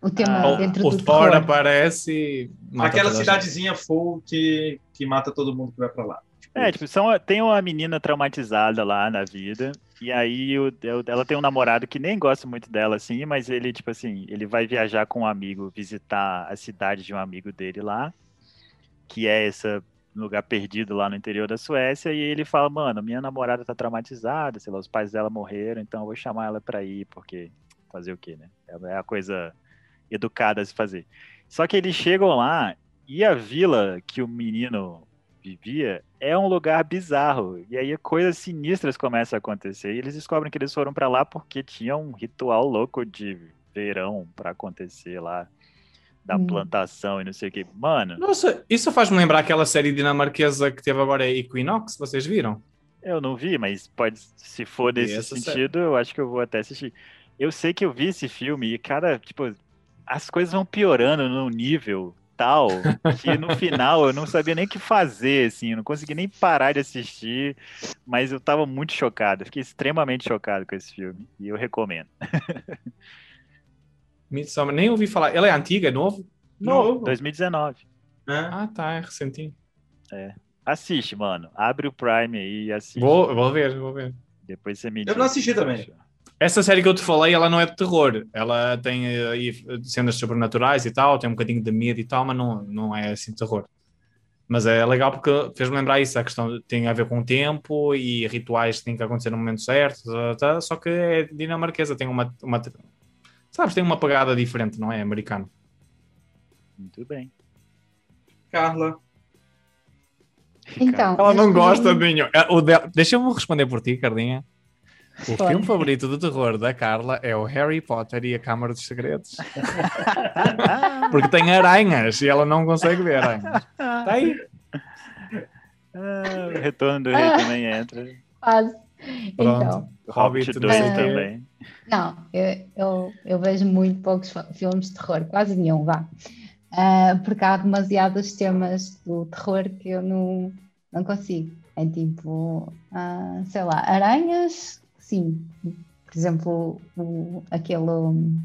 O tema Ah, dentro o do Thor terror. aparece e mata Aquela cidadezinha full que, que mata todo mundo que vai pra lá. Tipo, é, tipo, são, tem uma menina traumatizada lá na vida. E aí o- ela tem um namorado que nem gosta muito dela, assim, mas ele, tipo assim, ele vai viajar com um amigo, visitar a cidade de um amigo dele lá, que é esse lugar perdido lá no interior da Suécia, e ele fala, mano, minha namorada tá traumatizada, sei lá, os pais dela morreram, então eu vou chamar ela pra ir, porque fazer o quê, né? É a coisa educada a se fazer. Só que eles chegam lá e a vila que o menino vivia é um lugar bizarro. E aí coisas sinistras começam a acontecer. E eles descobrem que eles foram pra lá porque tinha um ritual louco de verão pra acontecer lá. Da Hum. plantação e não sei o que. Mano, Nossa, isso faz-me lembrar aquela série dinamarquesa que teve agora Equinox, vocês viram? eu não vi, mas pode, se for nesse sentido, eu acho que eu vou até assistir. Eu sei que eu vi esse filme e, cara, tipo, as coisas vão piorando num nível tal que no [laughs] final eu não sabia nem o que fazer, assim, eu não consegui nem parar de assistir, mas eu tava muito chocado, fiquei extremamente chocado com esse filme e eu recomendo. [laughs] Midsommar, nem ouvi falar. Ela é antiga, é novo? Novo. 2019. né? Ah, tá, é recentinho. Assiste, mano. Abre o Prime aí e assiste. Vou, vou ver, vou ver. Depois você me Eu diz não o que assisti também. achou. Essa série que eu te falei, ela não é de terror. Ela tem eh, aí cenas sobrenaturais e tal, tem um bocadinho de medo e tal, mas não, não é assim terror. Mas é legal porque fez-me lembrar isso, a questão de- tem a ver com o tempo e rituais que têm que acontecer no momento certo, tá, tá, só que é dinamarquesa, tem uma, uma sabes, tem uma pegada diferente, não é americano. Muito bem. Carla. Então, Ela não gosta escolhi- de nenhum. É, Deixa-me responder por ti, Cardinha. O Pode. filme favorito de terror da Carla é o Harry Potter e a Câmara dos Segredos. [laughs] Porque tem aranhas e ela não consegue ver aranhas. Tá aí. Ah, o Retorno do Rei também entra. Quase. Pronto. Então, O Hobbit Hobbit não 2 sei o quê. também. Não, eu, eu, eu vejo muito poucos filmes de terror, quase nenhum, vá. Ah, porque há demasiados temas do terror que eu não, não consigo. É tipo, ah, sei lá, aranhas, sim. Por exemplo, o, aquele. um,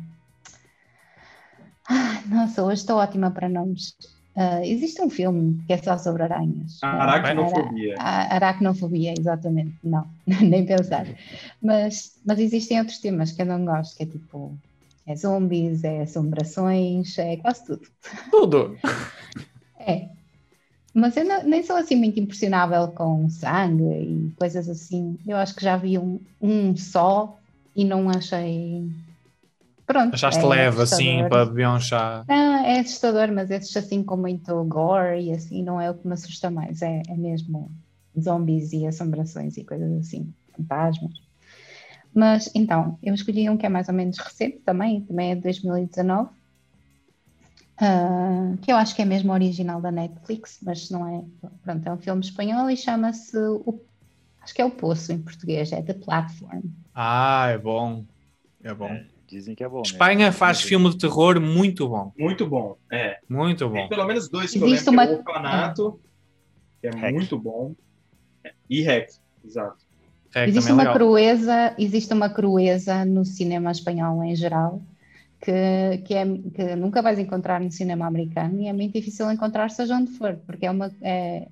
ah, nossa, hoje estou ótima para nomes. Ah, existe um filme que é só sobre aranhas. Ah, aracnofobia. a aracnofobia, exatamente. Não, [laughs] nem pensar. Mas, mas existem outros temas que eu não gosto, que é tipo. É zombies, é assombrações, é quase tudo. Tudo. [laughs] É. Mas eu não- nem sou assim muito impressionável com sangue e coisas assim. Eu acho que já vi um, um só e não achei. Pronto. Achaste é leve assim para beber um chá. Não, é assustador, mas esses assim com muito gore e assim não é o que me assusta mais. É, é mesmo zombies e assombrações e coisas assim, fantasmas. Mas então, eu escolhi um que é mais ou menos recente também, também é de 2019, ah, que eu acho que é mesmo original da Netflix, mas não é. Pronto, é um filme espanhol e chama-se. o- Acho que é o Poço em português, é The Platform. Ah, é bom. É bom. É, dizem que é bom. mesmo. Espanha faz filme de terror muito bom. Muito bom. É. Muito Tem bom. pelo menos dois que eu Existe lembro, é uma- o Orfanato, que é Hack. muito bom. E Hack, exato. É, que existe é uma legal. crueza, existe uma crueza no cinema espanhol em geral que, que, é, que nunca vais encontrar no cinema americano e é muito difícil encontrar seja onde for, porque é uma é,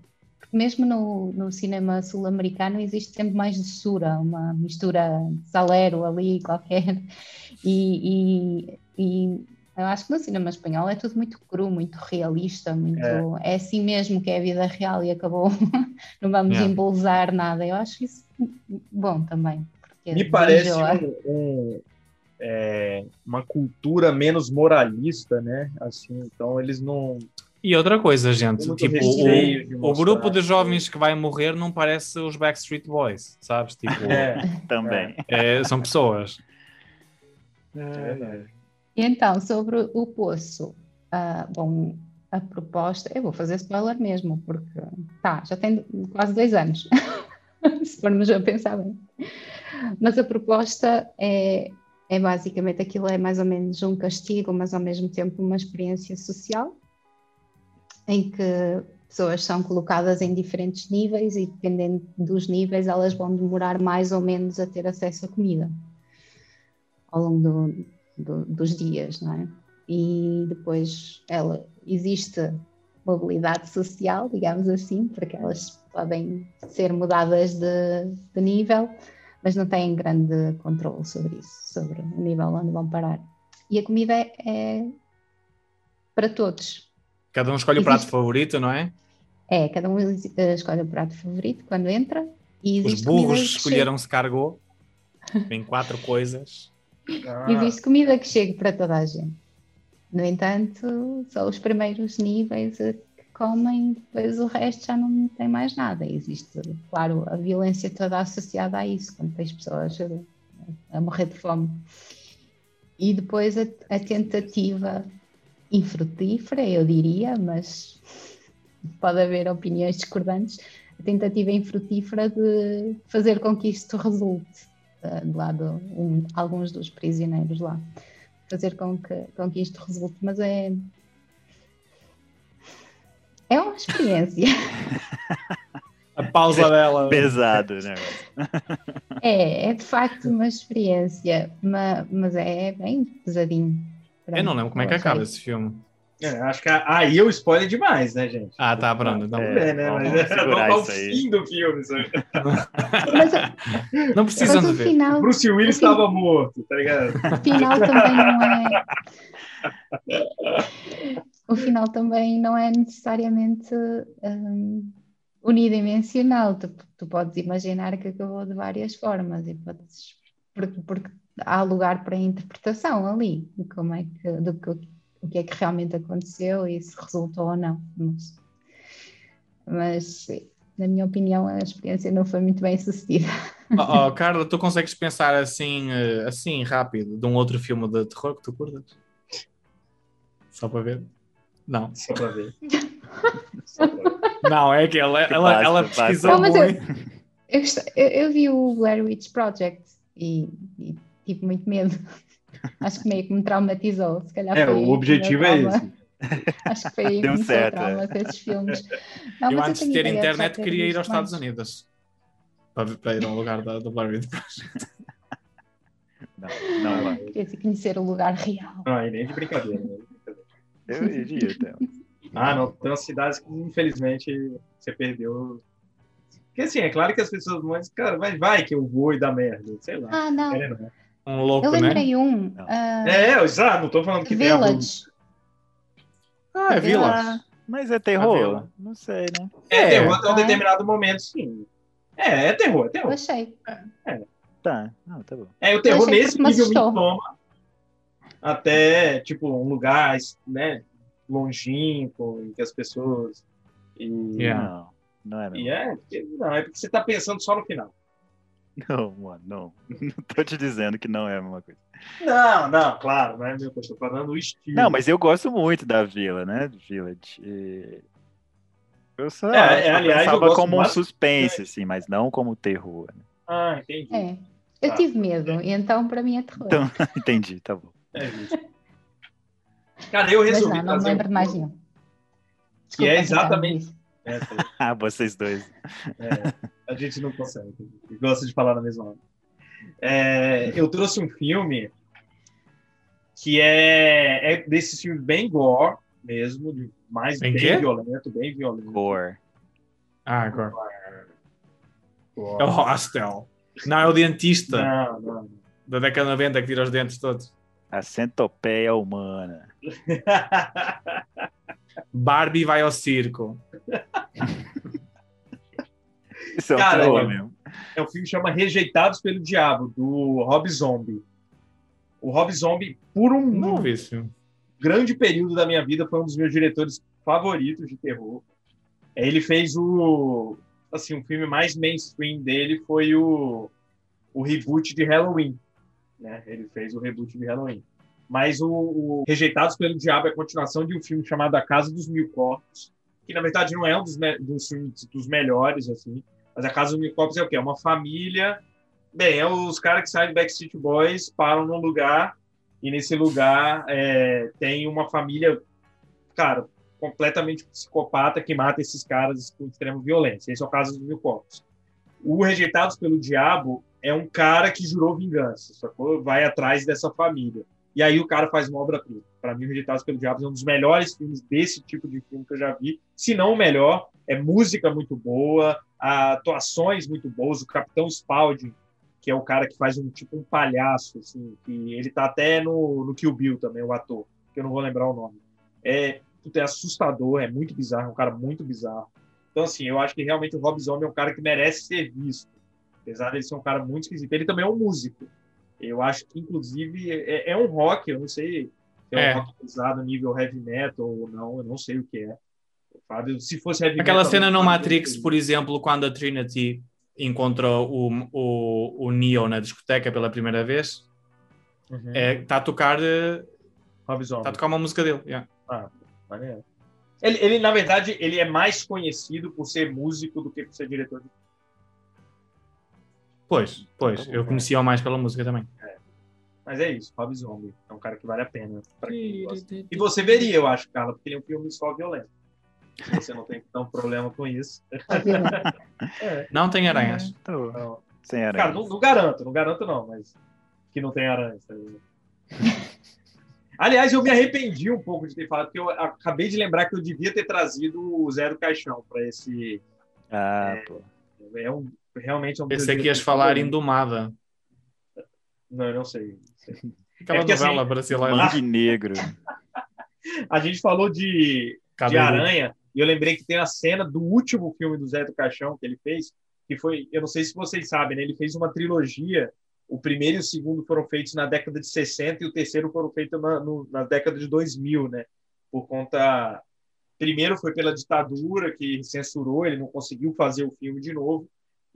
mesmo no, no cinema sul-americano existe sempre mais doçura, uma mistura de salero ali qualquer [laughs] e, e, e eu acho que no cinema espanhol é tudo muito cru, muito realista, muito é, assim mesmo que é a vida real e acabou, [laughs] não vamos Yeah. embelezar nada. Eu acho isso bom também. Me parece um, um, é, uma cultura menos moralista, né? Assim, então eles não. E outra coisa, gente, tipo, o, o grupo de jovens que vai morrer não parece os Backstreet Boys, sabes? Tipo, É, [laughs] Também. é, são pessoas. é verdade. E então, sobre o poço, ah, bom, a proposta, eu vou fazer spoiler mesmo, porque tá, já tem quase dois anos, [laughs] se formos a pensar bem. Mas a proposta é, é basicamente aquilo, é mais ou menos um castigo, mas ao mesmo tempo uma experiência social, em que pessoas são colocadas em diferentes níveis e dependendo dos níveis elas vão demorar mais ou menos a ter acesso à comida ao longo do, do, dos dias, não é? E depois ela existe mobilidade social, digamos assim, porque elas podem ser mudadas de, de nível, mas não têm grande controle sobre isso, sobre o nível onde vão parar. E a comida é, é para todos. Cada um escolhe o prato Existe- favorito, não é? É, cada um eh, escolhe o prato favorito quando entra e Os existe burros escolheram-se cargou. Tem [laughs] quatro coisas. Ah, Existe comida que chega para toda a gente. No entanto, só os primeiros níveis a que comem, depois o resto já não tem mais nada. Existe, claro, a violência toda associada a isso, quando tens pessoas a, a morrer de fome. E depois a, a tentativa infrutífera, eu diria, mas pode haver opiniões discordantes, a tentativa infrutífera de fazer com que isto resulte eh, de lado um, alguns dos prisioneiros lá fazer com que, com que isto resulte, mas é é uma experiência. [laughs] A pausa dela. Pesado, né? é, é de facto uma experiência, mas, mas é bem pesadinho. Eu não lembro como é que acaba esse filme. é, acho que aí eu spoiler demais, né, gente? Ah, tá, pronto. Então, É. É, né? Mas isso aí. fim do filme. Sabe? Mas, o- [laughs] Não o ver. final, Bruce Willis o fim- estava morto, tá ligado? o final também não é. [laughs] O final também não é necessariamente hum, unidimensional. Tu, tu podes imaginar que acabou de várias formas e podes, porque, porque há lugar para interpretação ali de como é que, do que o que é que realmente aconteceu e se resultou ou não. Mas, mas na minha opinião, a experiência não foi muito bem sucedida. Oh, oh, [laughs] Carla, tu consegues pensar assim, eh, assim, rápido, de um outro filme de terror que tu curtas? Só para ver? Não. Só para ver. [laughs] Não, é que ela, ela, passa, ela pesquisou Não, muito. Eu, eu- eu vi o Blair Witch Project e, e tive muito medo. [laughs] Acho que meio que me traumatizou. Se calhar É, foi o objetivo é esse. [laughs] Acho que foi aí [laughs] que Deu certo, o trauma desses filmes. Não, Eu mas antes de tenho ter internet ter queria ir aos Estados mais. Unidos. Para, para ir a um lugar da, do Blair Witch Project. Não, não vai. Queria conhecer o lugar real. Não, e nem de brincadeira. né? Eu iria, então. Ah, não. Tem umas cidades que, infelizmente, você perdeu. Porque, assim, é claro que as pessoas vão dizer, cara, vai, vai que eu vou e dá merda. Sei lá. Ah, não. É, não. Um louco, Eu né? lembrei um. Não. ah, É, exato. Não tô falando que tem abuso. Village. Ah, é Vila. Ah, mas é terror? Não sei, né? É, É, terror até um ah. determinado momento, sim. É, é terror, é Eu terror. achei. Tá, não, tá bom. É, o terror nesse nível me toma até, tipo, um lugar, né, longínquo, em que as pessoas... E, Yeah. Não, não é não. e é, porque- não, é porque você tá pensando só no final. Não, mano, não. [laughs] Não tô te dizendo que não é a mesma coisa. Não, não, claro, não é meu, eu tô falando o estilo. Não, mas eu gosto muito da Vila, né? Village. E... Eu só, É, é, aliás, eu pensava gosto como um suspense, assim, mas não como terror. né? Ah, entendi. É. Eu Tá. tive medo, e então para mim é terror. Então, [laughs] entendi, tá bom. É isso. Cara, eu Mas resolvi não, não me lembro de um mais nenhum. Que é Desculpa, exatamente- Ricardo, É, [laughs] Ah, vocês dois. é, a gente não consegue. Gosta de falar na mesma hora. É, eu trouxe um filme que é, é desses filmes bem gore mesmo, de mais Bem bem violento, bem violento. Gore. Ah, agora. Gore. É o Hostel. Não, é o dentista Não, não. da década de 90 que tira os dentes todos. A centopeia humana. [laughs] Barbie vai ao circo. Isso é um Cara, terror é- mesmo. é um filme que chama Rejeitados pelo Diabo, do Rob Zombie. O Rob Zombie, por um Não ouvi esse filme. grande período da minha vida, foi um dos meus diretores favoritos de terror. É, Ele fez o. Assim, o filme mais mainstream dele foi o, o reboot de Halloween. Né? Ele fez o reboot de Halloween. Mas o, o Rejeitados pelo Diabo é a continuação de um filme chamado A Casa dos Mil Corpos, que na verdade não é um dos, dos dos melhores, assim. Mas A Casa dos Corpos é o quê? É uma família. Bem, é os caras que saem do Backstreet Boys, param num lugar e nesse lugar é, tem uma família, cara, completamente psicopata que mata esses caras com extrema violência. Esse é o caso dos Mil Corpos. O Rejeitados pelo Diabo é um cara que jurou vingança, sacou? Vai atrás dessa família. E aí o cara faz uma obra-prima. Para mim, Rejeitados pelo Diabo é um dos melhores filmes desse tipo de filme que eu já vi. Se não o melhor, é música muito boa, atuações muito boas. O Capitão Spaulding, que é o cara que faz um tipo um palhaço, assim, que ele tá até no, no Kill Bill também, o ator, que eu não vou lembrar o nome. É, é assustador, é muito bizarro, é um cara muito bizarro. Então, assim, eu acho que realmente o Rob Zombie é um cara que merece ser visto. Apesar de ele ser um cara muito esquisito. Ele também é um músico. Eu acho que, inclusive, é, é um rock, eu não sei se é, É. um rock pesado nível heavy metal ou não, eu não sei o que é. Se fosse heavy Aquela metal, cena no Matrix, sei. por exemplo, quando a Trinity encontra o, o, o Neo na discoteca pela primeira vez, Uhum. é, está a tocar eh, está Zombie. a tocar uma música dele. yeah. Maneiro. Ele, ele, na verdade, ele é mais conhecido por ser músico do que por ser diretor de Pois, pois, Tá eu conhecia-o mais pela música também. Mas é isso, Rob Zombie. É um cara que vale a pena. E você veria, eu acho, Carla, porque ele é um filme só violento. Você não tem tão [laughs] problema com isso. [laughs] É. Não tem aranhas. Tá bom. Então, Sem aranha. cara, não, não garanto, não garanto não, mas que não tem aranha. tá? [laughs] Aliás, eu me arrependi um pouco de ter falado, porque eu acabei de lembrar que eu devia ter trazido o Zé do Caixão para esse. Ah, pô. É um, realmente é um Pensei que ias falar favoritos. Indomada. Não, eu não sei. Aquela É porque, novela assim, brasileira. Negro. [laughs] A gente falou de, de. Aranha, e eu lembrei que tem a cena do último filme do Zé do Caixão que ele fez, que foi, eu não sei se vocês sabem, né? Ele fez uma trilogia. O primeiro e o segundo foram feitos na década de 60 e o terceiro foram feitos na, no, na década de 2000, né? Por conta. Primeiro foi pela ditadura que censurou, ele não conseguiu fazer o filme de novo.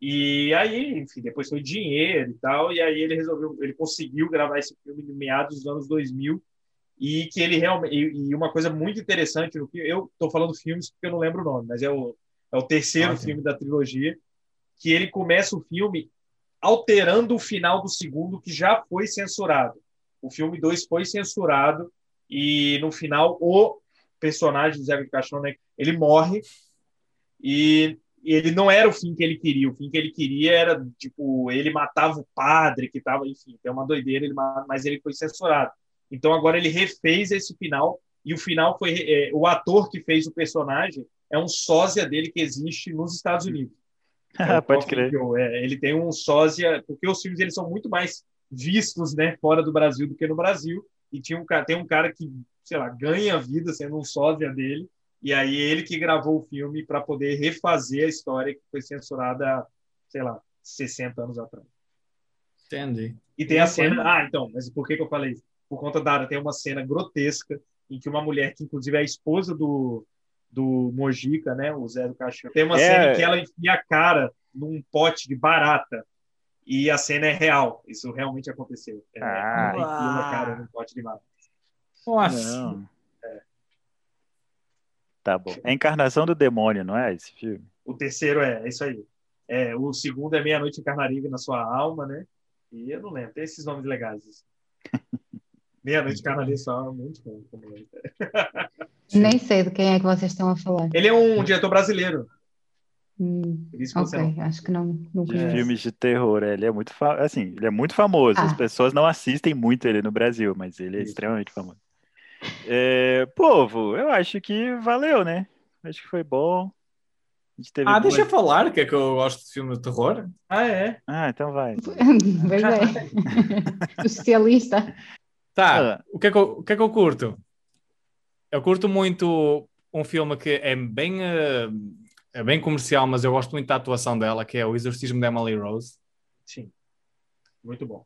E aí, enfim, depois foi dinheiro e tal, e aí ele resolveu, ele conseguiu gravar esse filme no meados dos anos 2000 e que ele realmente e uma coisa muito interessante no filme, eu estou falando filmes porque eu não lembro o nome, mas é o, é o terceiro filme da trilogia, que ele começa o filme alterando o final do segundo que já foi censurado. O filme 2 foi censurado e no final o personagem do Zé Caixão, né, ele morre e ele não era o fim que ele queria. O fim que ele queria era, tipo, ele matava o padre que estava, enfim, é uma doideira, ele, mas ele foi censurado. Então agora ele refez esse final e o final foi é, o ator que fez o personagem é um sósia dele que existe nos Estados Unidos. [laughs] É Pode crer. É, ele tem um sósia, porque os filmes eles são muito mais vistos, né, fora do Brasil do que no Brasil. E tinha um, tem um cara que, sei lá, ganha vida sendo um sósia dele. E aí ele que gravou o filme para poder refazer a história que foi censurada, sei lá, 60 anos atrás. Entendi. E tem a cena. Ah, então, mas por que, que eu falei isso? Por conta da. Tem uma cena grotesca em que uma mulher, que inclusive é a esposa do, do Mojica, né? O Zé do Cachorro. Tem uma é... cena em que ela enfia a cara num pote de barata. E a cena é real. Isso realmente aconteceu. É, ah, ela enfia a cara num pote de barata. Nossa. É. Tá bom. É a encarnação do demônio, não é esse filme? O terceiro é, é isso aí. É, o segundo é Meia-Noite Encarnaria na Sua Alma, né? E eu não lembro. Tem esses nomes legais. [laughs] Meia-Noite Encarnaria só é muito bom. Nem sei de quem é que vocês estão a falar. Ele é um diretor brasileiro. Hum, ok, não... acho que não. não de filmes de terror, é, ele é muito fa... assim, ele é muito famoso. Ah. As pessoas não assistem muito ele no Brasil, mas ele é Isso. extremamente famoso. É, povo, eu acho que valeu, né? Acho que foi bom. ah, deixa eu falar que é que eu gosto de filme de terror. Ah, é? Ah, então vai. Pois é. o especialista. Tá, ah. o, que é que eu, o que é que eu curto? Eu curto muito um filme que é bem, uh, é bem comercial, mas eu gosto muito da atuação dela, que é O Exorcismo de Emily Rose. Sim, muito bom.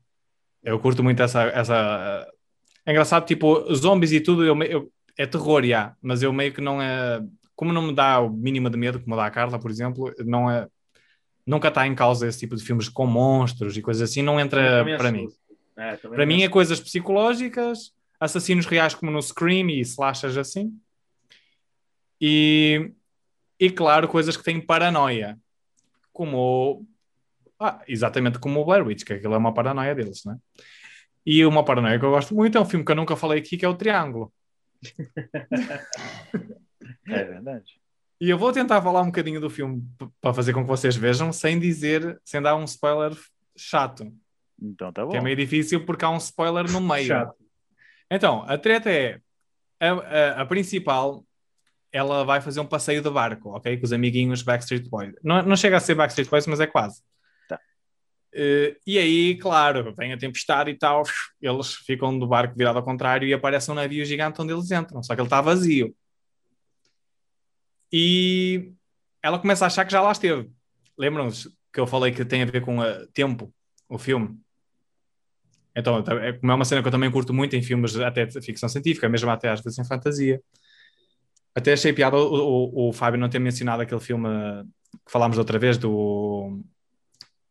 Eu curto muito essa. essa... É engraçado, tipo, zombies e tudo, eu, eu, é terror, já, mas eu meio que não é. Como não me dá o mínimo de medo, como dá a Carla, por exemplo, não é. Nunca está em causa esse tipo de filmes com monstros e coisas assim, não entra para mim. É, para mim é coisas psicológicas, assassinos reais como no Scream e slashers assim. E, e claro, coisas que têm paranoia, como ah, exatamente como o Blair Witch, que aquilo é uma paranoia deles, né? E uma paranoia que eu gosto muito é um filme que eu nunca falei aqui, que é o Triângulo. [laughs] é verdade. E eu vou tentar falar um bocadinho do filme para fazer com que vocês vejam, sem dizer, sem dar um spoiler chato. Então tá bom. Que é meio difícil porque há um spoiler no [laughs] meio. Chato. Então, a treta é a, a, a, principal, ela vai fazer um passeio de barco, ok? Com os amiguinhos Backstreet Boys. Não, não chega a ser Backstreet Boys, mas é quase. Uh, e aí, claro, vem a tempestade e tal, eles ficam do barco virado ao contrário e aparece um navio gigante onde eles entram, só que ele está vazio. E ela começa a achar que já lá esteve. Lembram-se que eu falei que tem a ver com o tempo, o filme? Então, é, como é uma cena que eu também curto muito em filmes até de ficção científica, mesmo até às vezes em fantasia. Até achei piada o, o, o Fábio não ter mencionado aquele filme que falámos outra vez do,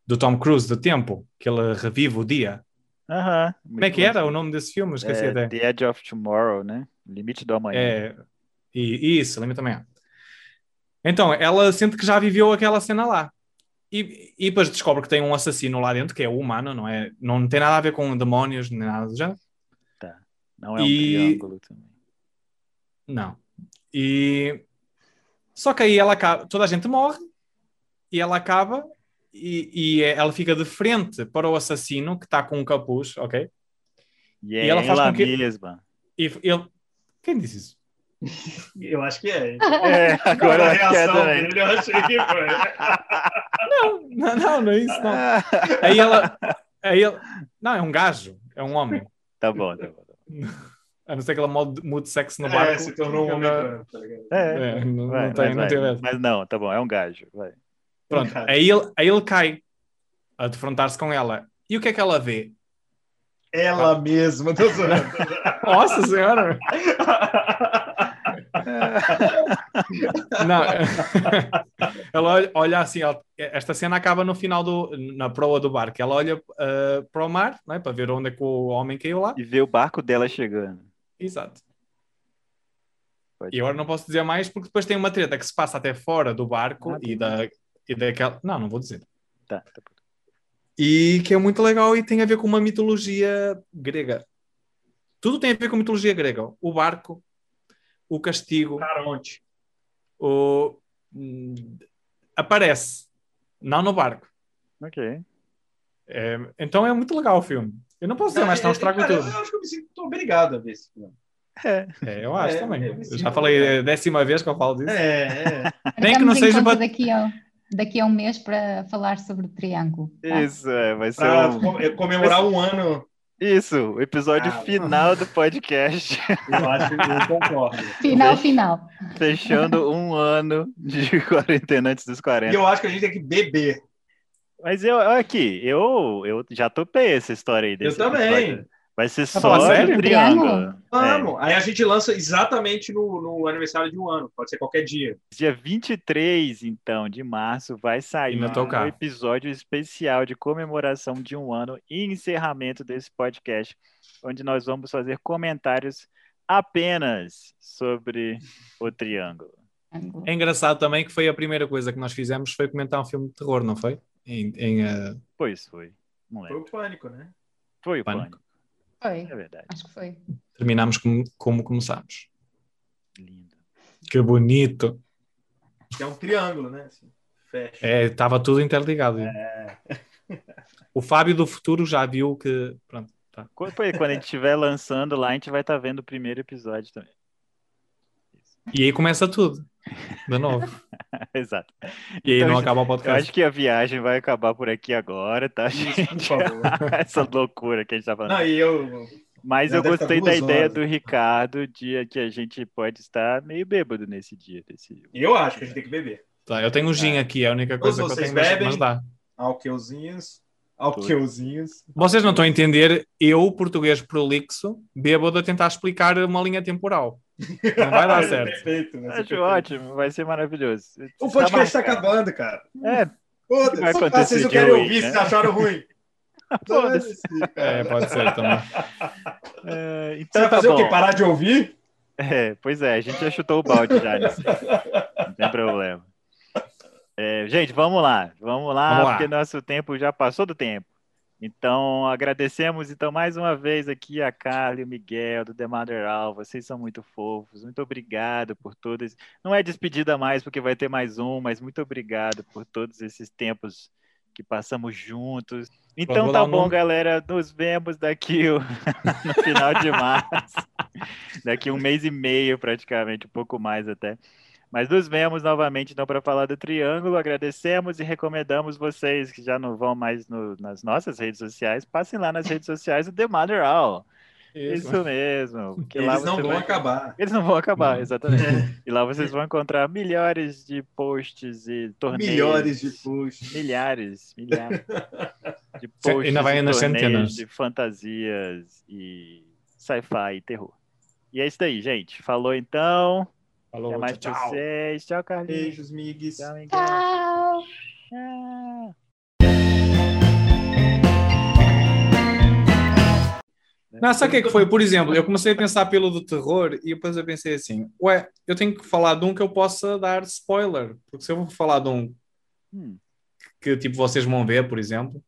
do Tom Cruise, do Tempo, que ele revive o dia. Aham. Como é que era o nome desse filme? Esqueci é, até. The Edge of Tomorrow, né? Limite do amanhã. É, e, isso, Limite do amanhã. Então, ela sente que já viveu aquela cena lá. E, e depois descobre que tem um assassino lá dentro, que é humano, não é? Não tem nada a ver com demónios, nem nada do género. Tá. Não é um e... triângulo também. Não. E. Só que aí ela acaba, toda a gente morre e ela acaba e, e ela fica de frente para o assassino que está com um capuz, ok? E, é e ela faz ela com que... mesma. E ele... Quem disse isso? [laughs] Eu acho que é. É, agora a é reação é dele, eu achei que foi. [laughs] Não, não, não, não é isso, não. Aí ela, aí ela. Não, é um gajo, é um homem. Tá bom, tá bom. [laughs] A não ser que ela mude sexo no barco. É, se tornou um homem tá? É, é não, vai, não tem, não tem Mas não, tá bom, é um gajo, vai. Pronto, aí ele, aí ele cai a defrontar-se com ela. E o que é que ela vê? Ela ah. mesma, tô [laughs] Nossa senhora! Não. [laughs] ela olha, assim, ela- esta cena acaba no final do, na proa do barco. Ela olha ah, para o mar, não é? para ver onde é que o homem caiu lá. E ver o barco dela chegando. Exato. Pode E agora não posso dizer mais porque depois tem uma treta que se passa até fora do barco Ah, e, da, e daquela. Não, não vou dizer. Tá, tá. E que é muito legal e tem a ver com uma mitologia grega. Tudo tem a ver com mitologia grega. O barco, o castigo, Caronte. o. Aparece. Não no barco. Ok. É, então é muito legal o filme. Eu não posso dizer mais, não estrago Cara, tudo. Eu acho que eu me sinto obrigado a ver esse filme. É. É, eu acho É, também. eu já falei é a décima vez que eu falo disso. É, é. Nem que não seja para- daqui daqui a um mês para falar sobre o triângulo. tá? Isso, é, vai ser Pra um... com- comemorar um ano. Isso, o episódio Ah. final do podcast, [laughs] Eu acho que eu concordo. Final, final. fechando um ano de [laughs] quarentena antes dos E 40. eu acho que a gente tem que beber. Mas eu, aqui, eu, eu já topei essa história aí desse Eu também. episódio. Vai ser só falando do sério? triângulo. Vamos. Aí a gente lança exatamente no, no aniversário de um ano. Pode ser qualquer dia. Dia 23, então, de março, vai sair um episódio especial de comemoração de um ano e encerramento desse podcast, onde nós vamos fazer comentários apenas sobre o triângulo. É engraçado também que foi a primeira coisa que nós fizemos foi comentar um filme de terror, não foi? Em, em, eh, Pois foi. Não Foi lembro. o pânico, né? Foi o Pânico. pânico. Foi, É verdade. acho que foi. terminámos como, como começámos. Lindo. Que bonito. Que é um triângulo, né? Assim, fecha. É, estava tudo interligado. O Fábio do futuro já viu que. Pronto, tá. Quando, a gente estiver lançando lá, a gente vai estar vendo o primeiro episódio também. E aí começa tudo. De novo. [laughs] Exato. E aí Então, não acaba o Eu podcast. acho que a viagem vai acabar por aqui agora, tá, Isso, por gente? favor. [laughs] Essa loucura que a gente tá falando. Não, e eu. Mas eu gostei da ideia horas. do Ricardo, dia que a gente pode estar meio bêbado nesse dia. Desse... Eu acho que a gente tem que beber. Tá, eu tenho um gin aqui, é a única coisa que eu tenho, mas, bebem? mas dá. Alqueuzinhos. Alqueuzinhos. Vocês não estão a entender, eu, português prolixo, bêbado a tentar explicar uma linha temporal. Não vai dar [laughs] certo. Perfeito, Acho perfeito. ótimo, vai ser maravilhoso. O podcast tá acabando, cara. É, Foda-se. vai acontecer Vocês não querem ouvir, né? vocês acharam ruim. [laughs] foda-se. É, pode ser também. [laughs] É, Você então vai tá fazer o bom. quê? Parar de ouvir? É, pois é, a gente já chutou o balde já nisso. Não tem problema. É, gente, vamos lá. Vamos lá, Vamos lá. porque nosso tempo já passou do tempo. Então, agradecemos então mais uma vez aqui a Carla e o Miguel do The Mother All. Vocês são muito fofos. Muito obrigado por todos. Não é despedida mais, porque vai ter mais um, mas muito obrigado por todos esses tempos que passamos juntos. Então tá bom, nome. galera. Nos vemos daqui o- [laughs] no final de março. Daqui um mês e meio, praticamente, um pouco mais até. Mas nos vemos novamente então para falar do Triângulo. Agradecemos e recomendamos vocês que já não vão mais no- nas nossas redes sociais, passem lá nas redes sociais do The Mother All. Isso, mesmo. porque lá Eles não vão vai- acabar. Eles não vão acabar, Não. exatamente. [laughs] E lá vocês vão encontrar milhares de posts e torneios. Milhões de posts. Milhares, milhares [laughs] de posts ainda vai e nas centenas. de fantasias e sci-fi e terror. E é isso aí, gente. Falou então. Falou, Até mais tchau, pra tchau. vocês. Tchau, Carlinhos. Beijos, migues. Tchau, Miguel. Tchau! Não, sabe o que é que foi? Por exemplo, eu comecei a pensar pelo do terror e depois eu pensei assim: ué, eu tenho que falar de um que eu possa dar spoiler. Porque se eu vou falar de um Hum, que tipo vocês vão ver, por exemplo,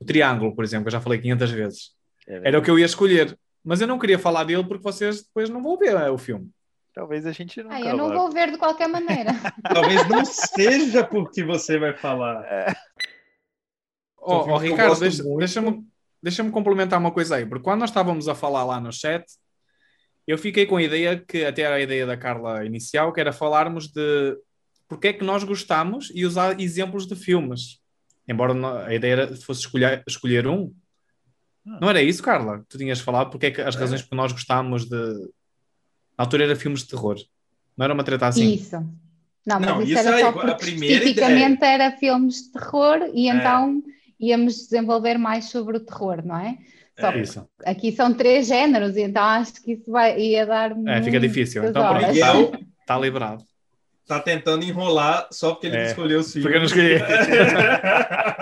o Triângulo, por exemplo, que eu já falei 500 vezes, é era o que eu ia escolher. Mas eu não queria falar dele porque vocês depois não vão ver é, o filme. Talvez a gente nunca Ah, eu não vou ver de qualquer maneira. [laughs] Talvez não seja porque você vai falar. Ó filme ó, que eu Ricardo, gosto deixa- deixa-me deixa complementar uma coisa aí, porque quando nós estávamos a falar lá no chat, eu fiquei com a ideia que até era a ideia da Carla inicial, que era falarmos de porque é que nós gostamos e usar exemplos de filmes. Embora não- a ideia era- fosse escolher, escolher um. Ah. Não era isso, Carla? Tu tinhas falado porque é que as razões por nós gostámos de. Na altura era filmes de terror. Não era uma treta assim? Isso. Não, mas Não, isso, isso era é só porque especificamente era filmes de terror e É. então íamos desenvolver mais sobre o terror, não é? Só É. Isso. aqui são três géneros, então acho que isso vai, ia dar É, fica difícil. Então, horas. Miguel, Está [laughs] liberado. tá tentando enrolar só porque ele É, escolheu o filme. Porque eu não escolhi. [laughs]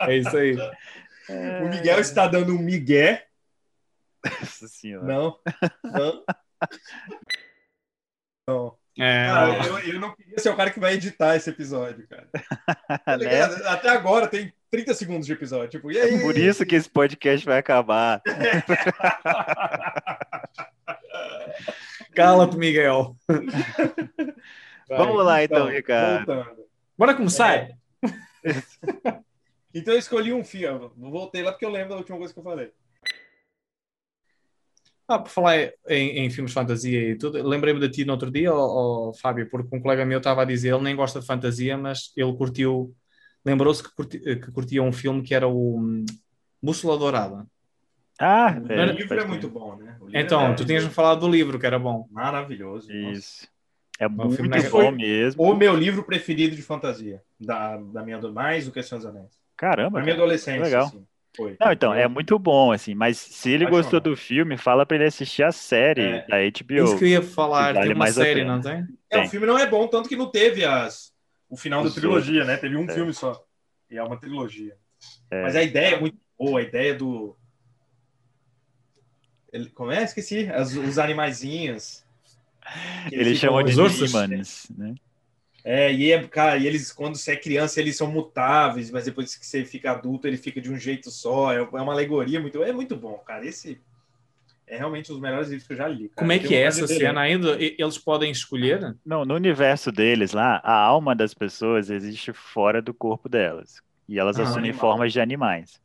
É isso aí. o Miguel está dando um migué. Nossa senhora. Não. Não. Não. É, Cara, eu, eu não queria ser o cara que vai editar esse episódio, cara. [laughs] Tá Né? Até agora tem 30 segundos de episódio. Tipo, e aí? Por isso que esse podcast vai acabar. [laughs] Cala-te, Miguel. Vai. Vamos lá então, Ricardo. Voltando. Bora começar. É. [laughs] Então eu escolhi um filme. Voltei lá porque eu lembro da última coisa que eu falei. Ah, por falar em, em filmes de fantasia e tudo, lembrei-me de ti no outro dia, ó, ó, Fábio, porque um colega meu estava a dizer, ele nem gosta de fantasia, mas ele curtiu, lembrou-se que, curti- que curtia um filme que era o hum, Bússola Dourada. Ah, o é, livro pode é muito bom, né? O livro é Então, tu tinhas-me falado do livro, que era bom. Maravilhoso. nossa. Isso. É filme muito mega- bom mesmo. O meu livro preferido de fantasia. Da, da minha mais do que Senhor dos Anéis. Caramba. Da minha cara. adolescência. legal. assim, foi. Não, então, é muito bom, assim, mas se ele Apaixonado. gostou do filme, fala pra ele assistir a série É. da Isso HBO. que eu ia falar, Vale tem uma série, não tem? É, o filme não é bom, tanto que não teve as, o final Os da trilogia, outros. né? Teve um É. filme só. E é uma trilogia. É. Mas a ideia é muito boa, a ideia do. Ele, como é? Esqueci. As- os animaizinhos. Ele chama de demons, né? É, e é, cara, e eles, quando você é criança, eles são mutáveis, mas depois que você fica adulto, ele fica de um jeito só. É, é uma alegoria muito. É muito bom, cara. Esse é realmente um dos melhores livros que eu já li. cara. Como é que é essa cena ainda? Eles podem escolher? Não, no universo deles lá, a alma das pessoas existe fora do corpo delas. E elas Ah, assumem animal. formas de animais.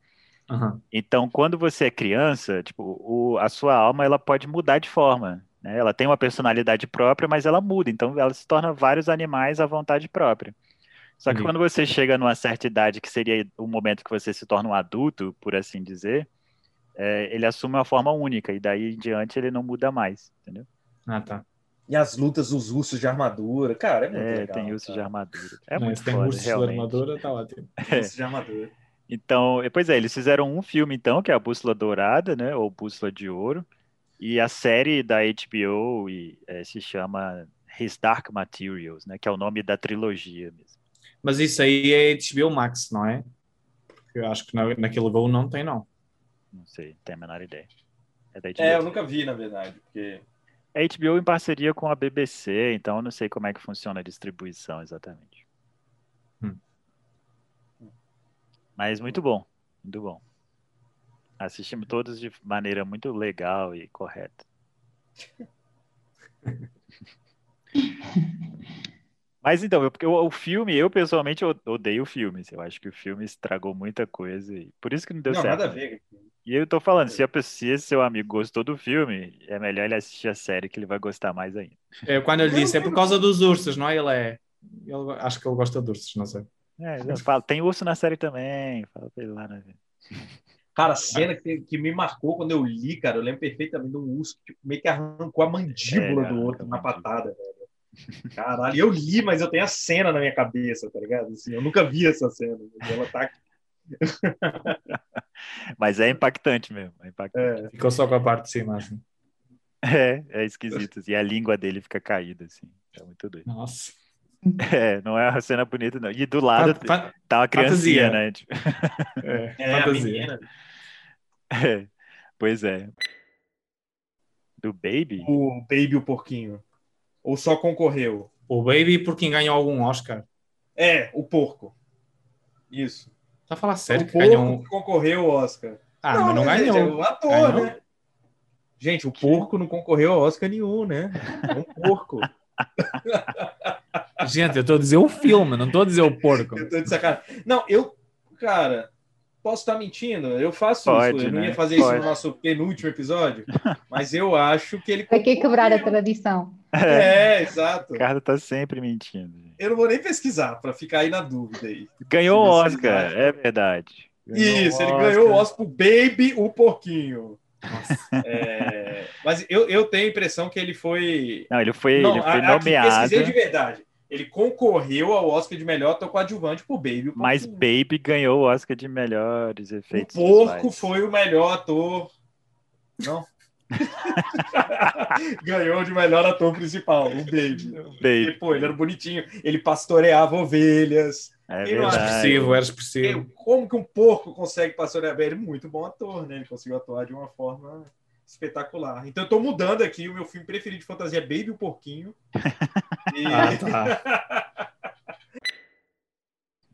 Aham. Então, quando você é criança, tipo, o, a sua alma ela pode mudar de forma. Né? Ela tem uma personalidade própria, mas ela muda. Então, ela se torna vários animais à vontade própria. Só que Entendi. quando você chega numa certa idade, que seria o momento que você se torna um adulto, por assim dizer, é, ele assume uma forma única. E daí em diante ele não muda mais. Entendeu? Ah, tá. E as lutas dos ursos de armadura. Cara, é muito É, legal. tem urso de cara. armadura. É Não, muito tem foda, ursos de realmente. armadura, tá ótimo. [laughs] Urso de armadura. Então, pois é, eles fizeram um filme então, que é a Bússola Dourada, né, ou Bússola de Ouro, e a série da HBO e, eh, se chama His Dark Materials, né, que é o nome da trilogia mesmo. Mas isso aí é HBO Max, não é? Porque eu acho que na, naquele Go não tem, não. Não sei, não tenho a menor ideia. É da HBO. É, eu nunca vi, na verdade, porque É HBO em parceria com a BBC, então eu não sei como é que funciona a distribuição exatamente. Hum. Mas muito bom, muito bom. Assistimos todos de maneira muito legal e correta. [laughs] Mas então, eu- porque o, o filme, eu pessoalmente o- odeio filmes. Eu acho que o filme estragou muita coisa. E por isso que não deu não, certo. nada a ver. E eu tô falando, se, a se esse seu amigo gostou do filme, é melhor ele assistir a série que ele vai gostar mais ainda. É, quando ele disse, é por causa dos ursos, não é? Ele é. ele- acho que ele gosta de ursos, não sei. É, eu falo, tem urso na série também. Fala pra ele lá, né? [laughs] Cara, a cena que, que me marcou quando eu li, cara, eu lembro perfeitamente de um urso que tipo, meio que arrancou a mandíbula É, do outro na patada, velho. Caralho, eu li, mas eu tenho a cena na minha cabeça, tá ligado? Assim, eu nunca vi essa cena. mas Ela tá. [laughs] Mas é impactante mesmo. É, impactante. É, Ficou só com a parte de cima, assim. [laughs] é, é esquisito. assim, E a língua dele fica caída, assim. É muito doido. Nossa. É, não é uma cena bonita, não. E do lado fan- tá uma criancinha, fantasia. né? Tipo, é, [laughs] é a fantasia. é, pois é. Do Baby? O Baby o Porquinho. Ou só concorreu? O Baby, por quem ganhou algum Oscar. É, o porco. Isso. Tá a falar sério o que porco ganhou um. que concorreu ao Oscar. Ah, mas não ganhou. gente, é o ator, Ganhou? né? Gente, o porco não concorreu ao Oscar nenhum, né? É um porco. [laughs] Gente, eu estou a dizer o filme, não estou a dizer o porco. Eu tô de sacanagem. Não, eu, cara, posso estar mentindo. Eu faço Pode, isso. Eu não né? ia fazer isso Pode. no nosso penúltimo episódio, mas eu acho que ele. Para que quebrar a tradição? É, exato. O Ricardo tá sempre mentindo. Eu não vou nem pesquisar para ficar aí na dúvida aí. Ganhou o Oscar, é verdade. Ganhou Isso, ele ganhou o Oscar pro Baby o Porquinho. Nossa. É, mas eu, eu tenho a impressão que ele foi. Não, ele foi, não, ele foi a- nomeado, pesquisei de verdade. Ele concorreu ao Oscar de melhor ator coadjuvante pro Baby. o mas. Baby ganhou o Oscar de melhores O efeitos porco visuais. foi o melhor ator. Não? [laughs] Ganhou de melhor ator principal, o Baby. Baby. Pô, ele era bonitinho, ele pastoreava ovelhas. É verdade. Expressivo, era expressivo. Como que um porco consegue pastorear? Ele é muito bom ator, né? Ele conseguiu atuar de uma forma espetacular. Então eu tô mudando aqui, o meu filme preferido de fantasia é Baby o Porquinho. [laughs] E- Ah, tá. [laughs]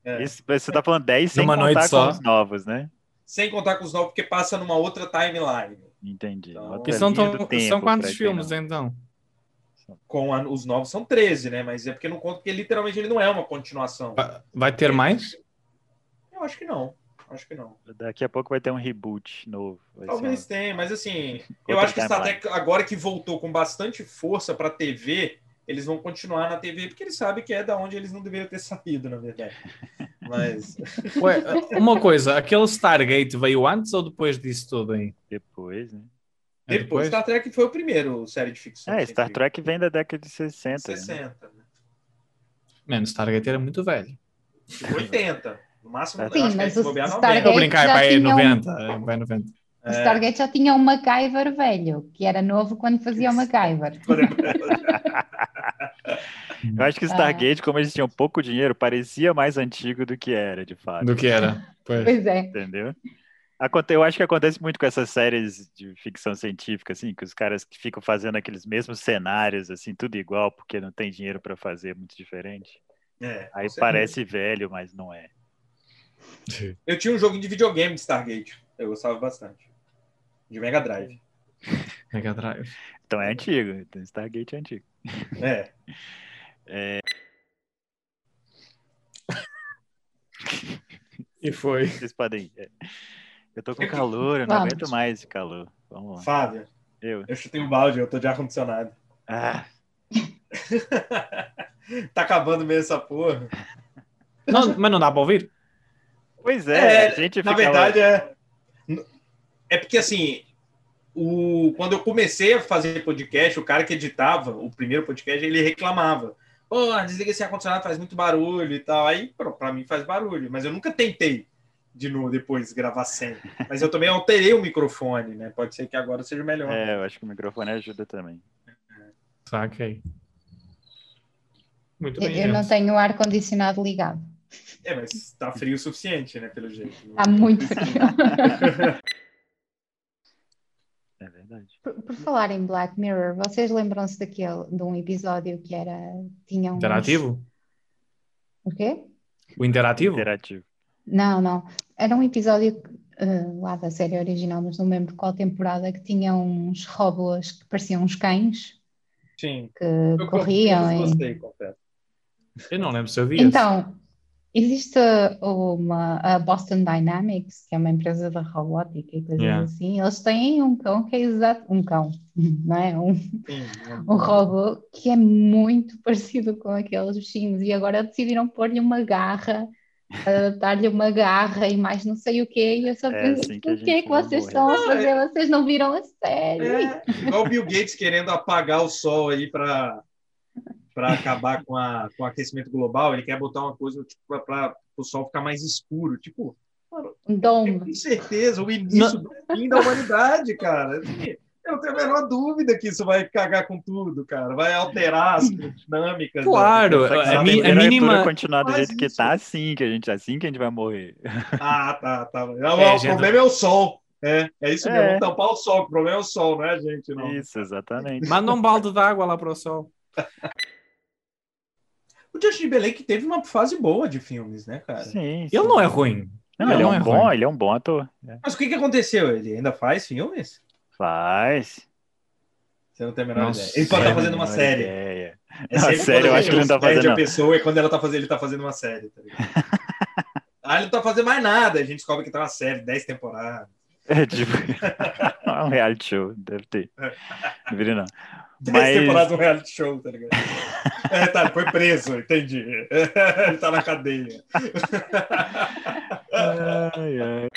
É. Esse- você tá falando 10 sem contar noite com só. os novos, né? Sem contar com os novos, porque passa numa outra timeline. Entendi. Então, E são, tão- são quantos filmes, então? Com a- os novos são 13, né? Mas é porque não conta, porque literalmente ele não é uma continuação. Va- Vai ter mais? Eu acho que não. Acho que não. Daqui a pouco vai ter um reboot novo. Vai ser Talvez um- tenha, mas assim, eu acho que Star. Trek, agora que voltou com bastante força pra TV, eles vão continuar na TV, porque eles sabem que é da onde eles não deveriam ter [laughs] saído, na verdade. Mas. [laughs] Ué, uma coisa, aquele Stargate veio antes ou depois disso tudo aí? Depois, né? É Depois, Star Trek foi o primeiro série de ficção. É, Star. Trek vem da década de 60. né? 60, né? Mano, Stargate era muito velho. Tipo 80. No máximo, Sim, acho que mas se o bobear, Stargate- 90. Vou brincar, já vai tinha um- 90. Vai 90. O Stargate já tinha um MacGyver velho, que era novo quando fazia o MacGyver. [laughs] Eu acho que Ah. Stargate, como eles tinham pouco dinheiro, parecia mais antigo do que era, de fato. Do que era. Pois. Pois é. Entendeu? Aconte- Eu acho que acontece muito com essas séries de ficção científica, assim, que os caras que ficam fazendo aqueles mesmos cenários, assim, tudo igual, porque não tem dinheiro pra fazer muito diferente. É, Aí parece velho, mas não é. Eu tinha um jogo de videogame de Stargate. Eu gostava bastante. De Mega Drive. [laughs] Mega Drive. Então é antigo, então Stargate é antigo. É. [laughs] [laughs] E foi. Vocês podem ir. É. Eu tô com calor, eu não aguento mais esse calor. Vamos lá. Fábio, Eu. eu chutei o balde, eu tô de ar-condicionado. Ah, tá acabando mesmo essa porra. Não, mas não dá para ouvir? Pois é, É, a gente Na verdade, é. É porque assim. O... Quando eu comecei a fazer podcast, o cara que editava o primeiro podcast, ele reclamava. Pô, desliga esse ar-condicionado, faz muito barulho e tal. Aí, pô, pra mim faz barulho. Mas eu nunca tentei de novo depois gravar sem. Mas eu também alterei o microfone, né? Pode ser que agora seja melhor. É, eu acho que o microfone ajuda também. Saquei. Muito bem. eu não tenho o ar-condicionado ligado. É, mas tá frio o suficiente, né? Pelo jeito. Está muito frio. É verdade. Por, por falar em Black Mirror, vocês lembram-se daquele, de um episódio que era. Tinha uns... Interativo? O quê? O interativo? Interativo. Não, não. Era um episódio eh, lá da série original, mas não me lembro qual temporada, que tinha uns robôs que pareciam uns cães Sim. que Eu corriam. eu e- gostei, confesso. Eu não lembro se eu vi Então, existe uma a Boston Dynamics, que é uma empresa de robótica e coisas Yeah. assim. Eles têm um cão que é exato, um cão, [laughs] não é? Um, Sim, um robô que é muito [laughs] parecido com aqueles bichinhos e agora decidiram pôr-lhe uma garra, adaptar-lhe uma garra e mais não sei o quê. E eu só É penso, assim que a o que é que vocês morrer. estão a fazer? Vocês não viram a série? É, [laughs] igual o Bill Gates querendo apagar o sol aí para para acabar com, a, com o aquecimento global, ele quer botar uma coisa tipo, para o sol ficar mais escuro. Tipo, é com certeza o início do fim da humanidade, cara. Eu não tenho a menor dúvida que isso vai cagar com tudo, cara. Vai alterar as dinâmicas. Claro, Só que a se mi- a mínima- continuar do Faz jeito que isso. tá, assim que a gente, assim que a gente vai morrer. Ah, tá, tá. [laughs] Não, É, o gente- problema é o sol. É, é isso É. mesmo, vamos tampar o sol. O problema é o sol, não é gente, não. Isso, exatamente. Manda um balde d'água lá para o sol. O Justin Timberlake teve uma fase boa de filmes, né, cara? Sim, sim. Ele não é ruim. Não, Ele ele, não é é um bom, ruim. ele é um bom ator. É. Mas o que, que aconteceu? Ele ainda faz filmes? Faz. Você não tem a menor Nossa, ideia. Ele pode estar a fazendo uma série. ideia. É Não, sério, eu acho que ele não tá fazendo, a não. pessoa e quando ela tá fazendo, ele tá fazendo uma série, tá ligado? [laughs] ah, ele não tá fazendo mais nada. A gente descobre que tá uma série, 10 temporadas. É tipo. [laughs] é um reality show, deve ter. [laughs] Vira, não. 10 Mas- temporadas de um reality show, tá ligado? [laughs] é, tá, ele foi preso, entendi. ele [laughs] tá na cadeia. Ai, ai.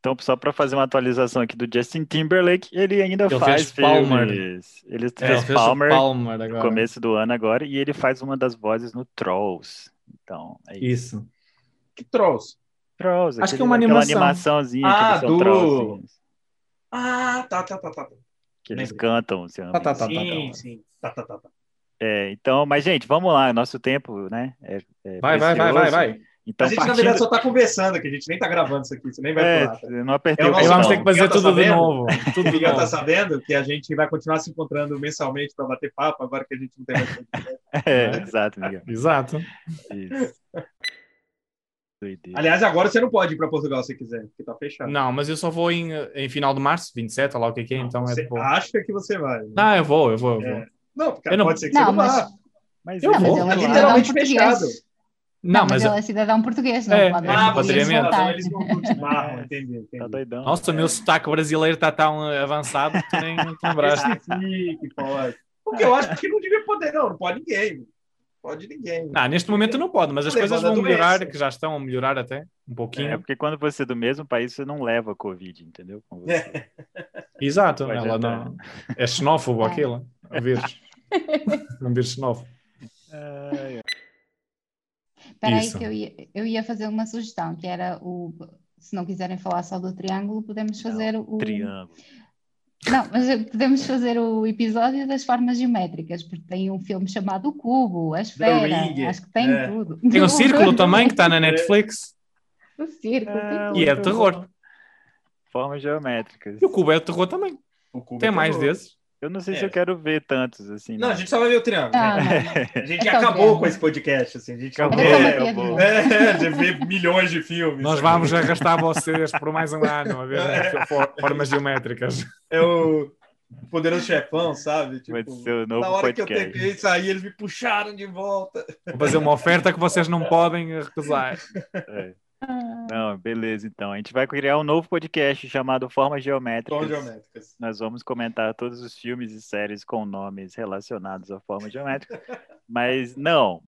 Então, só para fazer uma atualização aqui do Justin Timberlake, ele ainda Ele faz Palmer. filmes. Ele É, fez Palmer Palmer no começo do ano agora e ele faz uma das vozes no Trolls. Então, é isso. Isso. Que trouxe? Trolls, Acho que aquele- é uma animação. animaçãozinha Ah, que eles são do- trollzinhos. Ah, tá, tá, tá, tá. Tá. Que eles Lembrei. cantam. se Tá, tá, tá, sim, tá. sim. Tá, tá, tá, tá. É, então, mas, gente, vamos lá. Nosso tempo, né? É, é Vai, vai, vai, vai, vai. Então, a gente, na partindo... verdade, só tá conversando aqui. A gente nem tá gravando isso aqui. Você nem vai É, pular. Tá? eu não apertei É o o vamos botão. ter que fazer Miguel tá tudo de novo. O Tudo de Miguel tá novo. sabendo que a gente vai continuar se encontrando mensalmente para bater papo, agora que a gente não tem mais. [laughs] É, exato, Miguel. Exato. Isso. Doideira. Aliás, agora você não pode ir para Portugal se quiser, porque tá fechado. Não, mas eu só vou em, em final de março, 27, olha lá o que é que é, então é você de boa. acha que você vai. né? Não, eu vou, eu vou, eu vou. É. Não, porque Eu não- pode ser que você Não, não mas, vá. Mas Eu não, mas vou. ele é É cidadão literalmente português. fechado. Não, Não, mas ele é cidadão português, não É, pode é, Ah, ir é mesmo. cidadão, eles não não te barram, entendi. entendi. tá doidão. Nossa, o meu sotaque brasileiro está tão avançado que tu nem não te lembraste. Porque eu acho que não devia poder, não. Não pode ninguém. Pode ninguém. Não, neste momento não pode, mas as Levando coisas vão melhorar, que já estão a melhorar até um É, pouquinho. porque quando você é do mesmo país, você não leva Covid, entendeu? Com você. [laughs] Exato, Pode ela entrar. não... é xenófobo [laughs] É. aquilo, a vírus. [laughs] Um vírus xenófobo. Espera aí que eu ia, eu ia fazer uma sugestão, que era o... Se não quiserem falar só do triângulo, podemos fazer o... triângulo. Não, mas podemos fazer o episódio das formas geométricas, porque tem um filme chamado O Cubo, a Esfera, acho que tem é. tudo. Tem [laughs] [laughs] o Círculo também, que está na Netflix, O círculo, Ah, tem e é muito terror. bom. Formas geométricas. E o Cubo é o terror também. O Cubo Tem é mais terror. desses. Eu não sei É. se eu quero ver tantos, assim. Não, a gente só vai ver o triângulo. Ah, [laughs] né? não. A gente É acabou triângulo. com esse podcast, assim. A gente Acabou. acabou. É, bom. É, de ver milhões de filmes. Nós vamos arrastar vocês por mais um ano a ver É. for- formas geométricas. É o poderoso chefão, sabe? Tipo, na hora que eu podcast. tentei sair, eles me puxaram de volta. Vou fazer uma oferta que vocês não podem recusar. É. Ah, Não, beleza, então. A gente vai criar um novo podcast chamado Formas Geométricas. Tom geométricas. Nós vamos comentar todos os filmes e séries com nomes relacionados à forma geométrica. [laughs] Mas não.